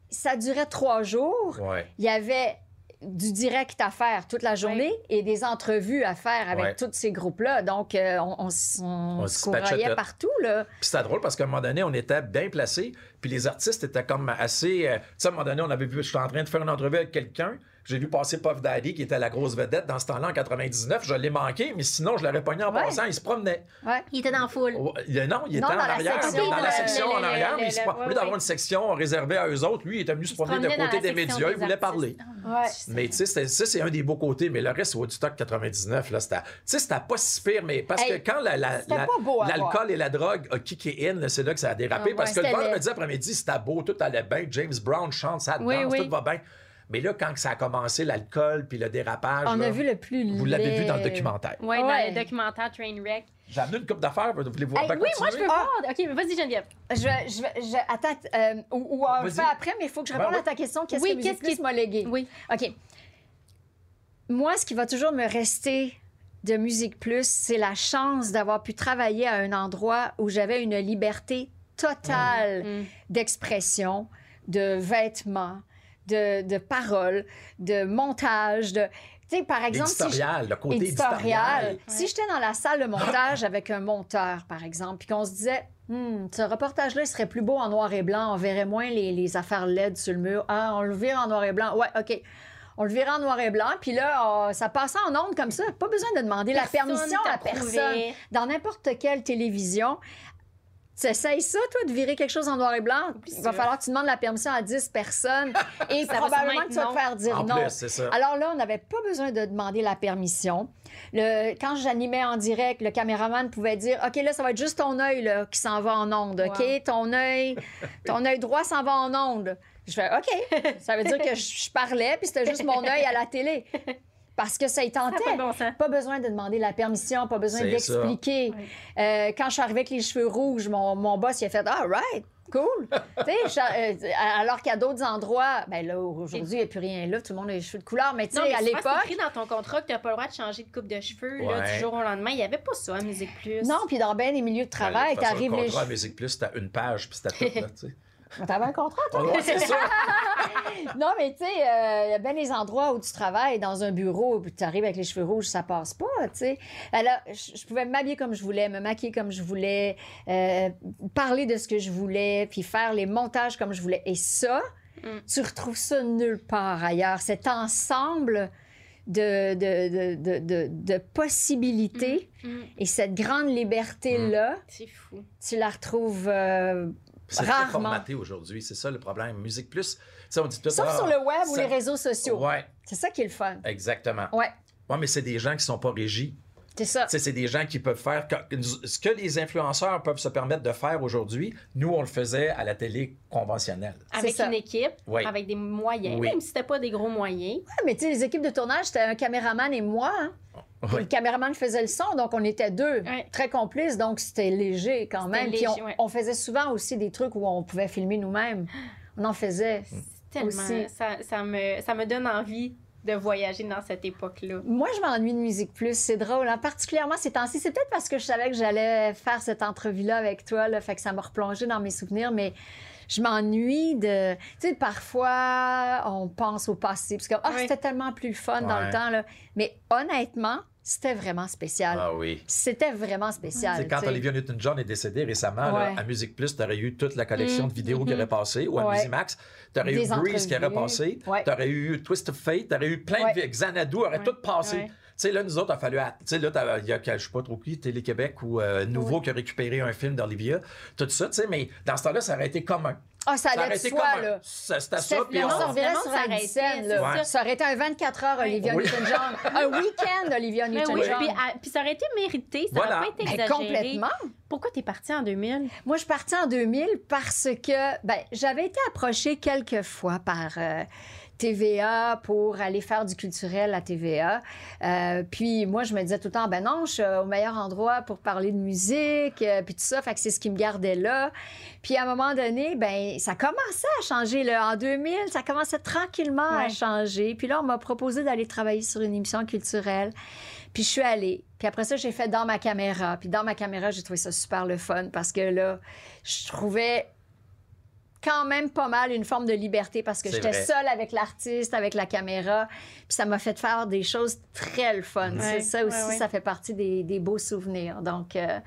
ça durait trois jours. Ouais. il y avait du direct à faire toute la journée et des entrevues à faire avec Ouais. tous ces groupes-là. Donc, euh, on, on, on se partout, là. Puis c'était drôle parce qu'à un moment donné, on était bien placés, puis les artistes étaient comme assez. euh, tu sais, à un moment donné, on avait vu, je suis en train de faire une entrevue avec quelqu'un. J'ai vu passer Puff Daddy, qui était la grosse vedette dans ce temps-là, en 99. Je l'ai manqué, mais sinon, je l'aurais pogné en Ouais. passant. Il se promenait. Ouais. Il était dans la foule. Il- non, il était Non, en dans la arrière, section, dans la section le- en arrière. le- mais il se le- pro- ouais, au lieu d'avoir une section réservée à eux autres, lui, il était venu se promener de promenait côté des médias, il voulait parler. Ouais. Mais tu sais, ça, c'est un des beaux côtés. Mais le reste, Woodstock 99, là, c'était, tu sais, c'était pas si pire. Mais parce Hey, que quand l'alcool et la drogue a kické in, c'est là que ça a dérapé. Ah parce ouais, que le vendredi après-midi, c'était beau, tout allait bien. James Brown chante, ça danse, tout va bien. Mais là, quand ça a commencé, l'alcool puis le dérapage, On là, a vu le plus vous l'avez vu dans le documentaire. Ouais, dans le documentaire Trainwreck. J'ai amené une coupe d'affaires. Voulez-vous Hey, ben, oui, moi, je veux Ah. voir. OK, mais vas-y, Geneviève. Je, vais- je, je- attends, euh, ou, ou on fait après, mais il faut que je Ben réponde oui. à ta question. Qu'est-ce Oui, que qu'est-ce Plus qui- m'a légué? Oui. OK. Moi, ce qui va toujours me rester de Musique Plus, c'est la chance d'avoir pu travailler à un endroit où j'avais une liberté totale Mm. d'expression, de vêtements, de, de paroles, de montage, de... Tu sais, par exemple, si je- le côté éditorial. éditorial. Si j'étais dans la salle de montage avec un monteur, par exemple, puis qu'on se disait, Hmm, ce reportage-là, il serait plus beau en noir et blanc, on verrait moins les, les affaires LED sur le mur. Ah, on le vire en noir et blanc. Ouais, OK. On le vire en noir et blanc, puis là, ah, ça passait en ondes comme ça. Pas besoin de demander la Personne permission à personne. Dans n'importe quelle télévision, tu essayes ça, toi, de virer quelque chose en noir et blanc? Il va falloir que tu demandes la permission à 10 personnes. et Ça probablement que tu vas te faire dire En non. plus, c'est ça. Alors là, on n'avait pas besoin de demander la permission. Le, quand j'animais en direct, le caméraman pouvait dire OK, là, ça va être juste ton œil là, qui s'en va en onde. OK, Wow. ton œil, ton œil droit s'en va en onde. Je fais OK. Ça veut dire que je, je parlais, puis c'était juste mon œil à la télé. Parce que ça y Ça tentait. pas bon besoin de demander la permission, pas besoin d'expliquer. Euh, quand je suis arrivée avec les cheveux rouges, mon, mon boss, il a fait Ah, right, cool. Tu je- euh, alors qu'à d'autres endroits, ben là, aujourd'hui, il n'y a plus rien là, tout le monde a les cheveux de couleur. Mais tu sais, à l'époque. écrit dans ton contrat que tu n'as pas le droit de changer de coupe de cheveux là, du jour au lendemain. Il n'y avait pas ça à Musique Plus. Non, puis dans bien des milieux de Ben, travail, façon, t'arrives le les contrat à cheveux. Musique Plus, c'était une page, puis c'était tout, là, tu sais. T'avais un contrat, toi? Ouais, c'est ça. Non, mais tu sais, euh, il y a bien des endroits où tu travailles dans un bureau, puis tu arrives avec les cheveux rouges, ça passe pas, tu sais. Alors, je pouvais m'habiller comme je voulais, me maquiller comme je voulais, euh, parler de ce que je voulais, puis faire les montages comme je voulais. Et ça, Mm. tu retrouves ça nulle part ailleurs. Cet ensemble de, de, de, de, de- de possibilités Mm. et cette grande liberté-là, tu la retrouves euh, C'est très Rarement. formaté aujourd'hui, c'est ça le problème. Musique Plus, sais, on dit tout sauf ah, sur le web ou ça- les réseaux sociaux. Ouais, C'est ça qui est le fun. exactement. Ouais, Ouais, mais c'est des gens qui sont pas régis. c'est ça. C'est des gens qui peuvent faire ce que les influenceurs peuvent se permettre de faire aujourd'hui. Nous, on le faisait à la télé conventionnelle. Avec ça. une équipe, Oui. avec des moyens, Oui. même si c'était pas des gros moyens. Ouais, mais tu sais, les équipes de tournage, c'était un caméraman et moi. hein. Puis. Le caméraman faisait le son, donc on était deux, Ouais. très complices, donc c'était léger quand même. Puis léger, on, ouais. on faisait souvent aussi des trucs où on pouvait filmer nous-mêmes. On en faisait. Tellement, Aussi. ça, ça, me, ça me donne envie de voyager dans cette époque-là. Moi, je m'ennuie de Musique Plus. C'est drôle, hein? particulièrement ces temps-ci. C'est peut-être parce que je savais que j'allais faire cette entrevue-là avec toi, là, fait que ça m'a replongé dans mes souvenirs, mais je m'ennuie de... Tu sais, parfois, on pense au passé, parce que Oui. c'était tellement plus fun dans le temps, là. Mais honnêtement, c'était vraiment spécial. Ah oui. C'était vraiment spécial. Sais, quand. Olivia Newton-John est décédée récemment, là, à Musique Plus, tu aurais eu toute la collection de vidéos qui aurait passé, ou à Ouais. Musimax, tu aurais eu Grease qui aurait passé, Ouais. tu aurais eu Twist of Fate, tu aurais eu plein de... Xanadu aurait tout passé. Sais, là, nous autres, il a fallu... Tu sais, là, t'as- il y a, je sais pas trop qui, Télé-Québec ou euh, Nouveau qui a récupéré un film d'Olivia, tout ça, tu sais, mais dans ce temps-là, ça aurait été commun. Ah, ça Ça allait aurait de été soi, commun. là. Ça- C'était ça, puis on... monde sur scène, là. ça. Ça aurait été un 24 heures, Olivia Oui. Newton-John. un week-end, Olivia oui, Newton-John. puis, à- puis ça aurait été mérité, ça Voilà. n'aurait pas été Ben, complètement. Pourquoi t'es partie en 2000? Moi, je suis partie en 2000 parce que ben, j'avais été approchée quelques fois par euh, TVA pour aller faire du culturel à TVA. Euh, puis moi, je me disais tout le temps, ben non, je suis au meilleur endroit pour parler de musique, euh, puis tout ça. Fait que c'est ce qui me gardait là. Puis à un moment donné, ben ça commençait à changer. Là. En 2000, ça commençait tranquillement à changer. Puis là, on m'a proposé d'aller travailler sur une émission culturelle. Puis je suis allée. Puis après ça, j'ai fait dans ma caméra. Puis dans ma caméra, j'ai trouvé ça super le fun parce que là, je trouvais quand même pas mal une forme de liberté parce que j'étais seule avec l'artiste, avec la caméra. Puis ça m'a fait faire des choses très le fun. Ouais, C'est ça aussi, ouais, ouais. ça fait partie des, des beaux souvenirs. Donc, euh,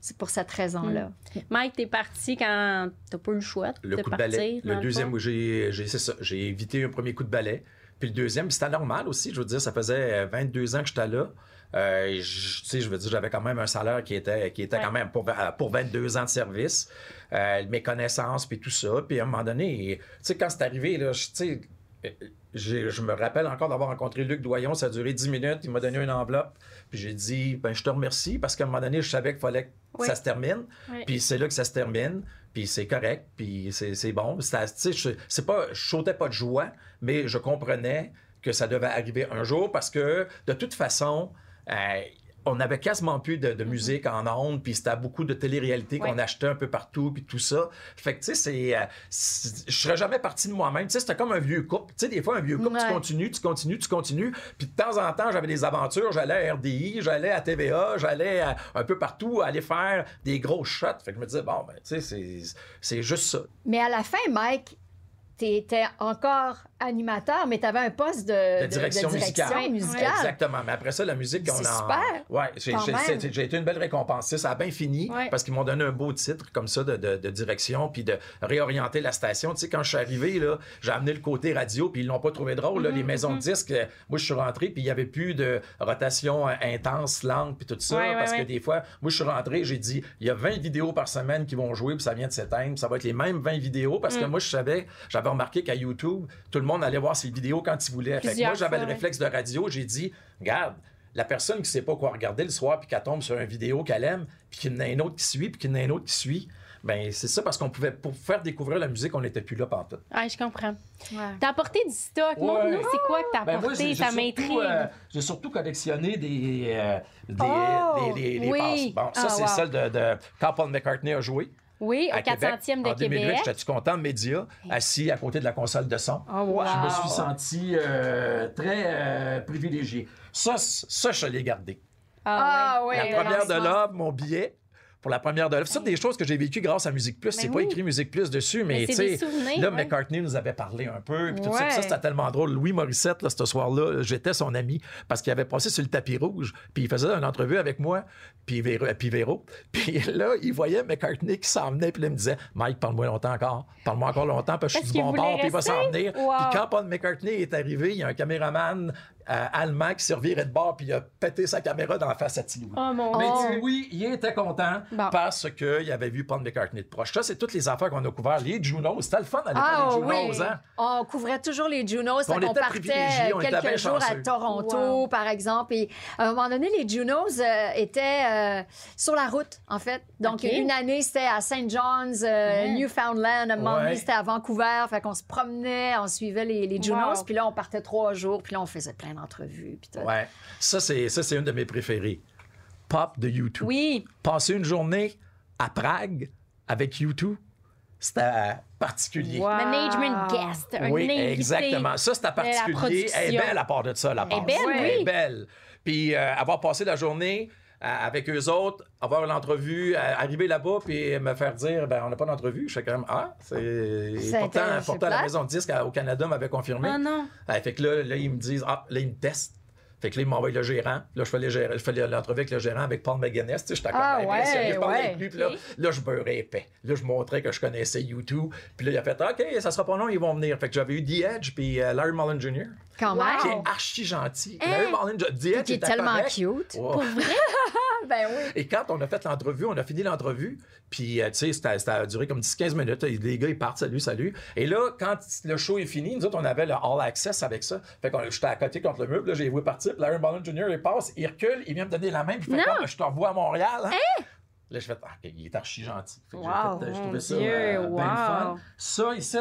c'est pour cette raison-là. Mike, t'es parti quand t'as pas eu le choix le de coup de partir. balai. dans Le deuxième où j'ai, j'ai, c'est ça, j'ai évité un premier coup de balai. Puis le deuxième, c'était normal aussi. Je veux dire, ça faisait euh, 22 ans que j'étais là. Euh, je, tu sais, je veux dire, j'avais quand même un salaire qui était, qui était Ouais. quand même pour, euh, pour 22 ans de service. Euh, mes connaissances, puis tout ça. Puis à un moment donné, tu sais, quand c'est arrivé, là, je- tu sais, euh, je me rappelle encore d'avoir rencontré Luc Doyon. Ça a duré 10 minutes. Il m'a donné une enveloppe. Puis j'ai dit, ben, je te remercie parce qu'à un moment donné, je savais qu'il fallait que Oui. ça se termine. Oui. Puis c'est là que ça se termine. Puis c'est correct. Puis c'est c'est bon. C'est pas, je sautais pas de joie, mais je comprenais que ça devait arriver un jour parce que de toute façon, euh, on n'avait quasiment plus de, de musique en ondes, puis c'était beaucoup de télé-réalité qu'on Ouais. achetait un peu partout, puis tout ça. Fait que, tu sais, c'est, euh, c'est- je serais jamais parti de moi-même. Tu sais, c'était comme un vieux couple. Tu sais, des fois, un vieux couple, tu continues, tu continues, tu continues. Puis de temps en temps, j'avais des aventures. J'allais à RDI, j'allais à TVA, j'allais un peu partout aller faire des gros shots. Fait que je me disais, bon, ben, tu sais, c'est- c'est juste ça. Mais à la fin, Mike, tu étais encore animateur, mais tu avais un poste de, De direction musicale. musicale. Exactement. Mais après ça, la musique, on en... super. Ouais, j'ai, été une belle récompense. Ça a bien fini Ouais. parce qu'ils m'ont donné un beau titre comme ça de, direction puis de réorienter la station. Tu sais, quand je suis arrivé, là, j'ai amené le côté radio puis ils l'ont pas trouvé drôle. là, les maisons de disques, euh, moi, je suis rentré puis il y avait plus de rotation euh, intense, lente puis tout ça. Ouais, parce ouais. que des fois, moi, je suis rentré, j'ai dit, il y a 20 vidéos par semaine qui vont jouer puis ça vient de s'éteindre. Ça va être les mêmes 20 vidéos parce que Mm. moi, je savais, j'avais remarqué qu'à YouTube, tout le monde allait voir ces vidéos quand il voulait. Fait que Plusieurs moi, j'avais le réflexe de radio, j'ai dit, regarde, la personne qui sait pas quoi regarder le soir, puis qu'elle tombe sur une vidéo qu'elle aime, puis qu'il y en a un autre qui suit, puis qu'il y en a un autre qui suit, Ben, c'est ça, parce qu'on pouvait, pour faire découvrir la musique, on n'était plus là pantoute. Ah, je comprends. Ouais. T'as apporté du stock. Montre-nous, Ouais. c'est quoi que t'as Ben, moi, apporté? j'ai- j'ai ça surtout, m'intrigue. euh, j'ai surtout collectionné des, euh, des, Oh, des- oui. passes. Bon, ça, Ah, c'est wow. celle de, de quand Paul McCartney a joué. Oui, à au Québec, 400e de en 2008, Québec. j'étais content de média, assis à côté de la console de son? Oh, wow. Je me suis senti euh, très euh, privilégié. Ça, ça, je l'ai gardé. Ah, ouais. la première de l'œuvre, mon billet. Pour la première de l'œuvre. C'est des choses que j'ai vécues grâce à Musique Plus. c'est Ben pas oui. écrit Musique Plus dessus, mais, Mais tu c'est sais, là, ouais. McCartney nous avait parlé un peu. Puis tout ça, Ouais. Puis ça, c'était tellement drôle. Louis Morissette, là, ce soir-là, j'étais son ami parce qu'il avait passé sur le tapis rouge. Puis il faisait une entrevue avec moi, puis Véro. Puis, Véro. Puis là, il voyait McCartney qui s'en venait, puis là, il me disait Mike, parle-moi longtemps encore. Parle-moi encore longtemps, parce que je suis du bon bord, puis il va s'en venir. Wow. Puis quand Paul McCartney est arrivé, il y a un caméraman euh, allemand qui servirait de bord, puis il a pété sa caméra dans la face à Tilou. Oh mon Mais. Oh. il était content Bon. parce qu'il avait vu Paul McCartney de proche. Ça, c'est toutes les affaires qu'on a couvertes. Les Junos, c'était le fun d'aller Ah faire les oui, Junos, hein? on couvrait toujours les Junos, On fait qu'on était partait privilégiés, on était bien quelques jours à. Toronto, Wow. par exemple. Et à un moment donné, les Junos euh, étaient euh, sur la route, en fait. Donc, une année, c'était à St. John's, euh, Ouais. Newfoundland. Un moment donné, Ouais. c'était à Vancouver. Fait qu'on se promenait, on suivait les, les Junos. Wow. Puis là, on partait trois jours. Puis là, on faisait plein d'entrevues. Puis tout. Ouais. Ça, c'est, ça, c'est une de mes préférées. Pop de U2. Oui. Passer une journée à Prague avec U2, c'était particulier. Wow. Management guest. Un oui, invité. exactement. Ça, c'était la particulier. Elle est belle à part de ça, la belle, Elle est belle. Puis euh, avoir passé la journée avec eux autres, avoir l'entrevue, arriver là-bas, puis me faire dire, ben on n'a pas d'entrevue. Je fais quand même, ah, c'est. Pourtant, pourtant la maison de disque au Canada m'avait confirmé. Ah non. Ah, fait que là, là, ils me disent, ah, là, ils me testent. Fait que là, ils m'envoient le gérant. Là, je fais, l'entrevue avec le gérant, avec Paul McGuinness. Tu sais, j'étais comme Ah, impressionné. ouais, je parlais ouais. avec lui, puis là, là, je beurrais épais. Là, je montrais que je connaissais YouTube. Puis là, il a fait, OK, ça sera pas long, ils vont venir. Fait que j'avais eu The Edge, puis euh, Larry Mullen Jr., Quand Wow. qui même. est archi gentil. Hein? Larry Mullen, The Edge Qui est tellement correct. cute. Pour vrai? Ben oui. Et quand on a fait l'entrevue, on a fini l'entrevue, puis, euh, tu sais, ça a duré comme 10-15 minutes. Les gars, ils partent, salut, salut. Et là, quand le show est fini, nous autres, on avait le All Access avec ça. Fait que j'étais à côté contre le meuble, là, j'ai vu partir, Larry Mullen Jr., il passe, il recule, il vient me donner la main, puis il fait comme, je te revois à Montréal. Hein? Là, je fais, ah, il est archi gentil. Fait que j'ai Wow, fait, euh, je mon trouvais ça euh, bien fun. Ça, ici,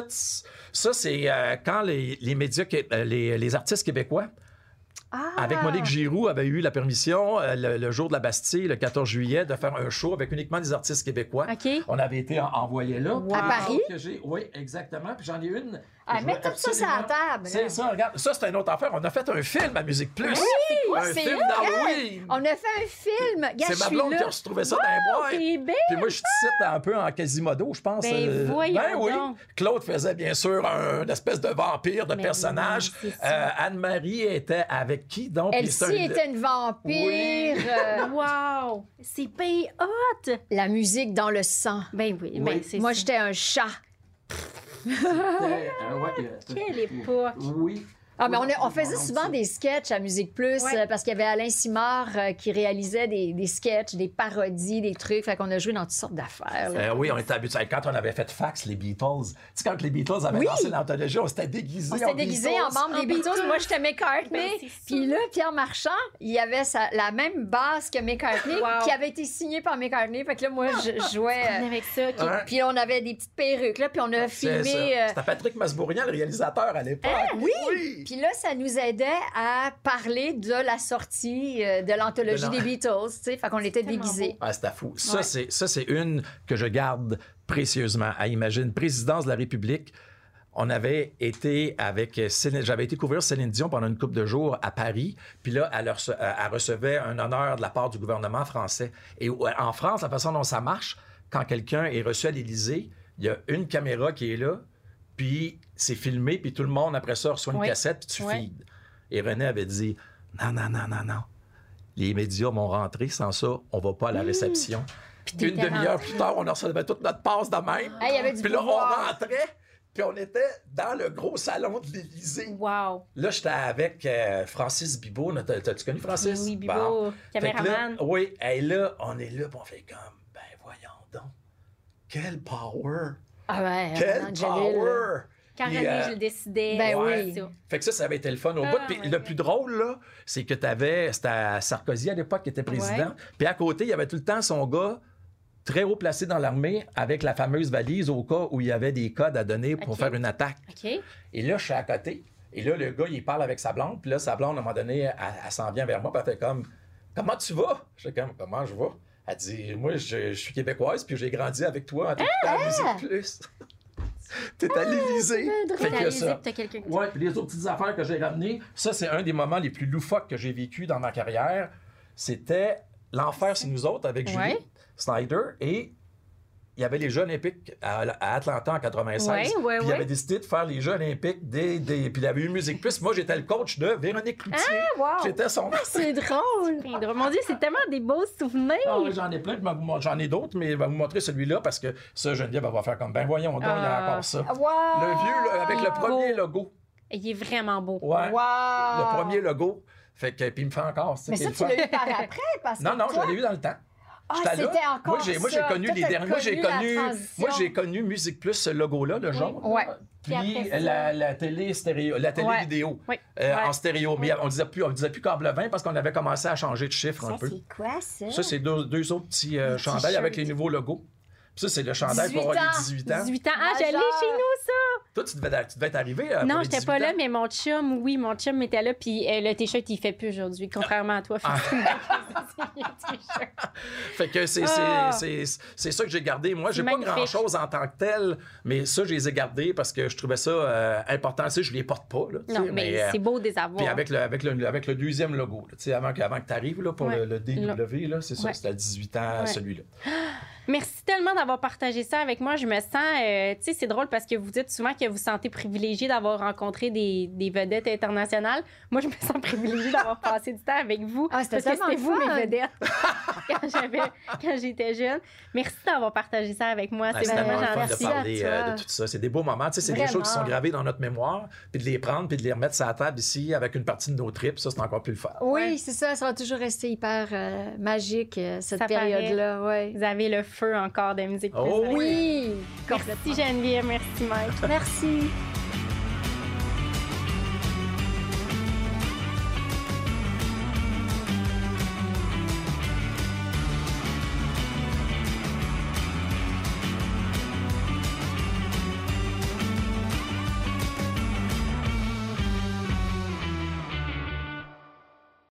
ça, c'est euh, quand les, les médias, euh, les, les artistes québécois, Ah. avec Monique Giroux, avait eu la permission, euh, le, le jour de la Bastille, le 14 juillet, de faire un show avec uniquement des artistes québécois. On avait été en- envoyés là. À Paris? Oui, exactement. Puis j'en ai une. Ah, mets tout ça sur la table. C'est ça, regarde. Ça, c'est une autre affaire. On a fait un film à Musique Plus. quoi, un c'est film d'Halloween. On a fait un film. C'est ma blonde là. qui a retrouvé ça dans les boîtes. T'es belle. Puis moi, je te cite un peu en Quasimodo, je pense. Ben, voyons ben oui. donc. Claude faisait bien sûr un une espèce de vampire, de Mais personnage. oui. Euh, Anne-Marie était avec qui donc? Elsie un- était une vampire. euh, Wow! C'est bien hot! la musique dans le sang. Ben oui, Oui. ben c'est Moi, j'étais un chat. C'était, euh, ouais, euh, Quelle époque! Oui. Ah, mais on, Oui, a- on faisait souvent des sketchs à Musique Plus Ouais. euh, parce qu'il y avait Alain Simard euh, qui réalisait des, des sketchs, des parodies, des trucs. Fait qu'on a joué dans toutes sortes d'affaires. Euh, oui, on était habitués. Quand on avait fait fax, les Beatles, tu sais, quand les Beatles avaient Oui. lancé l'anthologie, on s'était déguisés. On s'était déguisés en membre En des Beatles. Beatles. Moi, j'étais Ben, McCartney. ça. Puis là, Pierre Marchand, il avait sa- la même basse que McCartney Wow. qui avait été signée par McCartney. Fait que là, moi, je jouais. euh, Avec ça. Ouais. Puis on avait des petites perruques, là, puis on a filmé. euh, C'était Patrick Masbourian, le réalisateur à l'époque. oui! Puis là, ça nous aidait à parler de la sortie euh, de l'anthologie De l'an- des Beatles, tu sais. Fait qu'on était déguisés. Ah, c'était fou. Ça, Ouais. c'est, ça, c'est une que je garde précieusement. À imagine, présidence de la République. On avait été avec Céline, j'avais été couvrir Céline Dion pendant une couple de jours à Paris. Puis là, elle, rece- euh, elle recevait un honneur de la part du gouvernement français. Et en France, la façon dont ça marche, quand quelqu'un est reçu à l'Élysée, il y a une caméra qui est là, puis c'est filmé, puis tout le monde, après ça, reçoit une Oui. cassette, puis tu Oui. feeds. Et René avait dit Non, non, non, non, non. Les médias vont rentrer, sans ça, on va pas à la réception. Puis une demi-heure rentré. plus tard, on recevait toute notre passe de même. Hey, il y avait du Puis là, pouvoir. on rentrait, puis on était dans le gros salon de l'Élysée. Wow! Là, j'étais avec euh, Francis Bibot. T'as- T'as-tu connu Francis? Oui, Bibo, Bon. Fait que là, caméraman. oui, et là, on est là, puis on fait comme, ben voyons donc. Quel power! Ah ouais, Quel Angelil. power! Quand René, euh, je le décidais. Ben Ouais. oui. ça. Fait que ça, ça avait été le fun au Ah, bout. Puis ouais, le ouais. plus drôle, là, c'est que t'avais... C'était Sarkozy à l'époque qui était président. Ouais. Puis à côté, il y avait tout le temps son gars très haut placé dans l'armée avec la fameuse valise au cas où il y avait des codes à donner pour faire une attaque. OK. Et là, je suis à côté. Et là, le gars, il parle avec sa blonde. Puis là, sa blonde, à un moment donné, elle, elle s'en vient vers moi. Puis elle fait comme Comment tu vas Je fais comme Comment je vais Elle dit Moi, je, je suis québécoise. Puis j'ai grandi avec toi en t'écoutant la musique plus. T'es à l'Élysée. Fait que ça. Ouais, puis les autres petites affaires que j'ai ramenées, ça, c'est un des moments les plus loufoques que j'ai vécu dans ma carrière. C'était L'Enfer, c'est nous autres avec Julie Ouais. Snyder. Et il y avait les Jeux Olympiques à, à Atlanta en 96. Ouais, ouais, puis il avait décidé de faire les Jeux Olympiques des. des- puis il avait eu Musique Plus. Moi, j'étais le coach de Véronique Cloutier. Ah, wow! J'étais son. C'est drôle. Drôle. Mon Dieu, c'est tellement des beaux souvenirs! Ah j'en ai plein, j'en ai d'autres, mais je vais vous montrer celui-là parce que ça, Geneviève elle va faire comme ben voyons donc, il y a Ah. encore ça. Wow. Le vieux, avec le premier beau. logo. Il est vraiment beau. Ouais. Wow. Le premier logo. Fait que, puis il me fait encore. Mais ça, tu l'as eu par après, parce que Non, non, toi- je l'ai eu dans le temps. Ah, c'était encore Moi, j'ai, ça. connu les derniers. Moi, j'ai connu, moi, j'ai connu Musique Plus, ce logo-là, le jaune. Ouais. Puis, Puis après ça- la, la télé stéréo, la télé Ouais. vidéo. Oui. euh, Ouais. En stéréo. Mais on disait plus, on disait plus câble 20 parce qu'on avait commencé à changer de chiffre un Ça, peu. c'est quoi, ça? Ça, c'est deux, deux autres petits euh, chandails avec les nouveaux logos. Ça, c'est le chandail pour 18 avoir les 18 ans. 18 ans. Ah, je l'ai Majeur. chez nous, ça! Toi, tu devais, tu devais être arrivé. euh, non, j'étais 18 pas là, ans. mais mon chum, oui, mon chum était là, puis euh, le t-shirt, il fait plus aujourd'hui, contrairement à toi. Ah. Fait que c'est c'est- c'est- c'est ça que j'ai gardé. Moi, j'ai pas grand-chose en tant que tel, mais ça, je les ai gardés parce que je trouvais ça euh, important. Tu sais, je les porte pas, là, non, mais, euh, c'est beau des avoir. Puis avec le, avec le, avec le deuxième logo, là, tu sais, avant que, avant que tu arrives là, pour Ouais. le, le DW, là, c'est ça, Ouais. c'était à 18 ans, Ouais. celui-là. Merci tellement d'avoir partagé ça avec moi. Je me sens, euh, tu sais, c'est drôle parce que vous dites souvent que vous vous sentez privilégié d'avoir rencontré des, des vedettes internationales. Moi, je me sens privilégiée d'avoir passé du temps avec vous. Ah, c'était parce que tellement c'était vous mes vedettes quand j'avais, quand j'étais jeune. Merci d'avoir partagé ça avec moi. Ah, c'est vraiment fun de gentil. parler euh, de tout ça. C'est des beaux moments. Tu sais, c'est des choses qui sont gravées dans notre mémoire, puis de les prendre, puis de les remettre sur la table ici avec une partie de nos tripes. Ça, c'est encore plus le fun. Oui, Ouais. c'est ça. Ça va toujours rester hyper euh, magique, euh, cette période-là. Ouais. Vous avez le feu encore de musique. Oh oui. Merci Geneviève, merci Mike. Merci.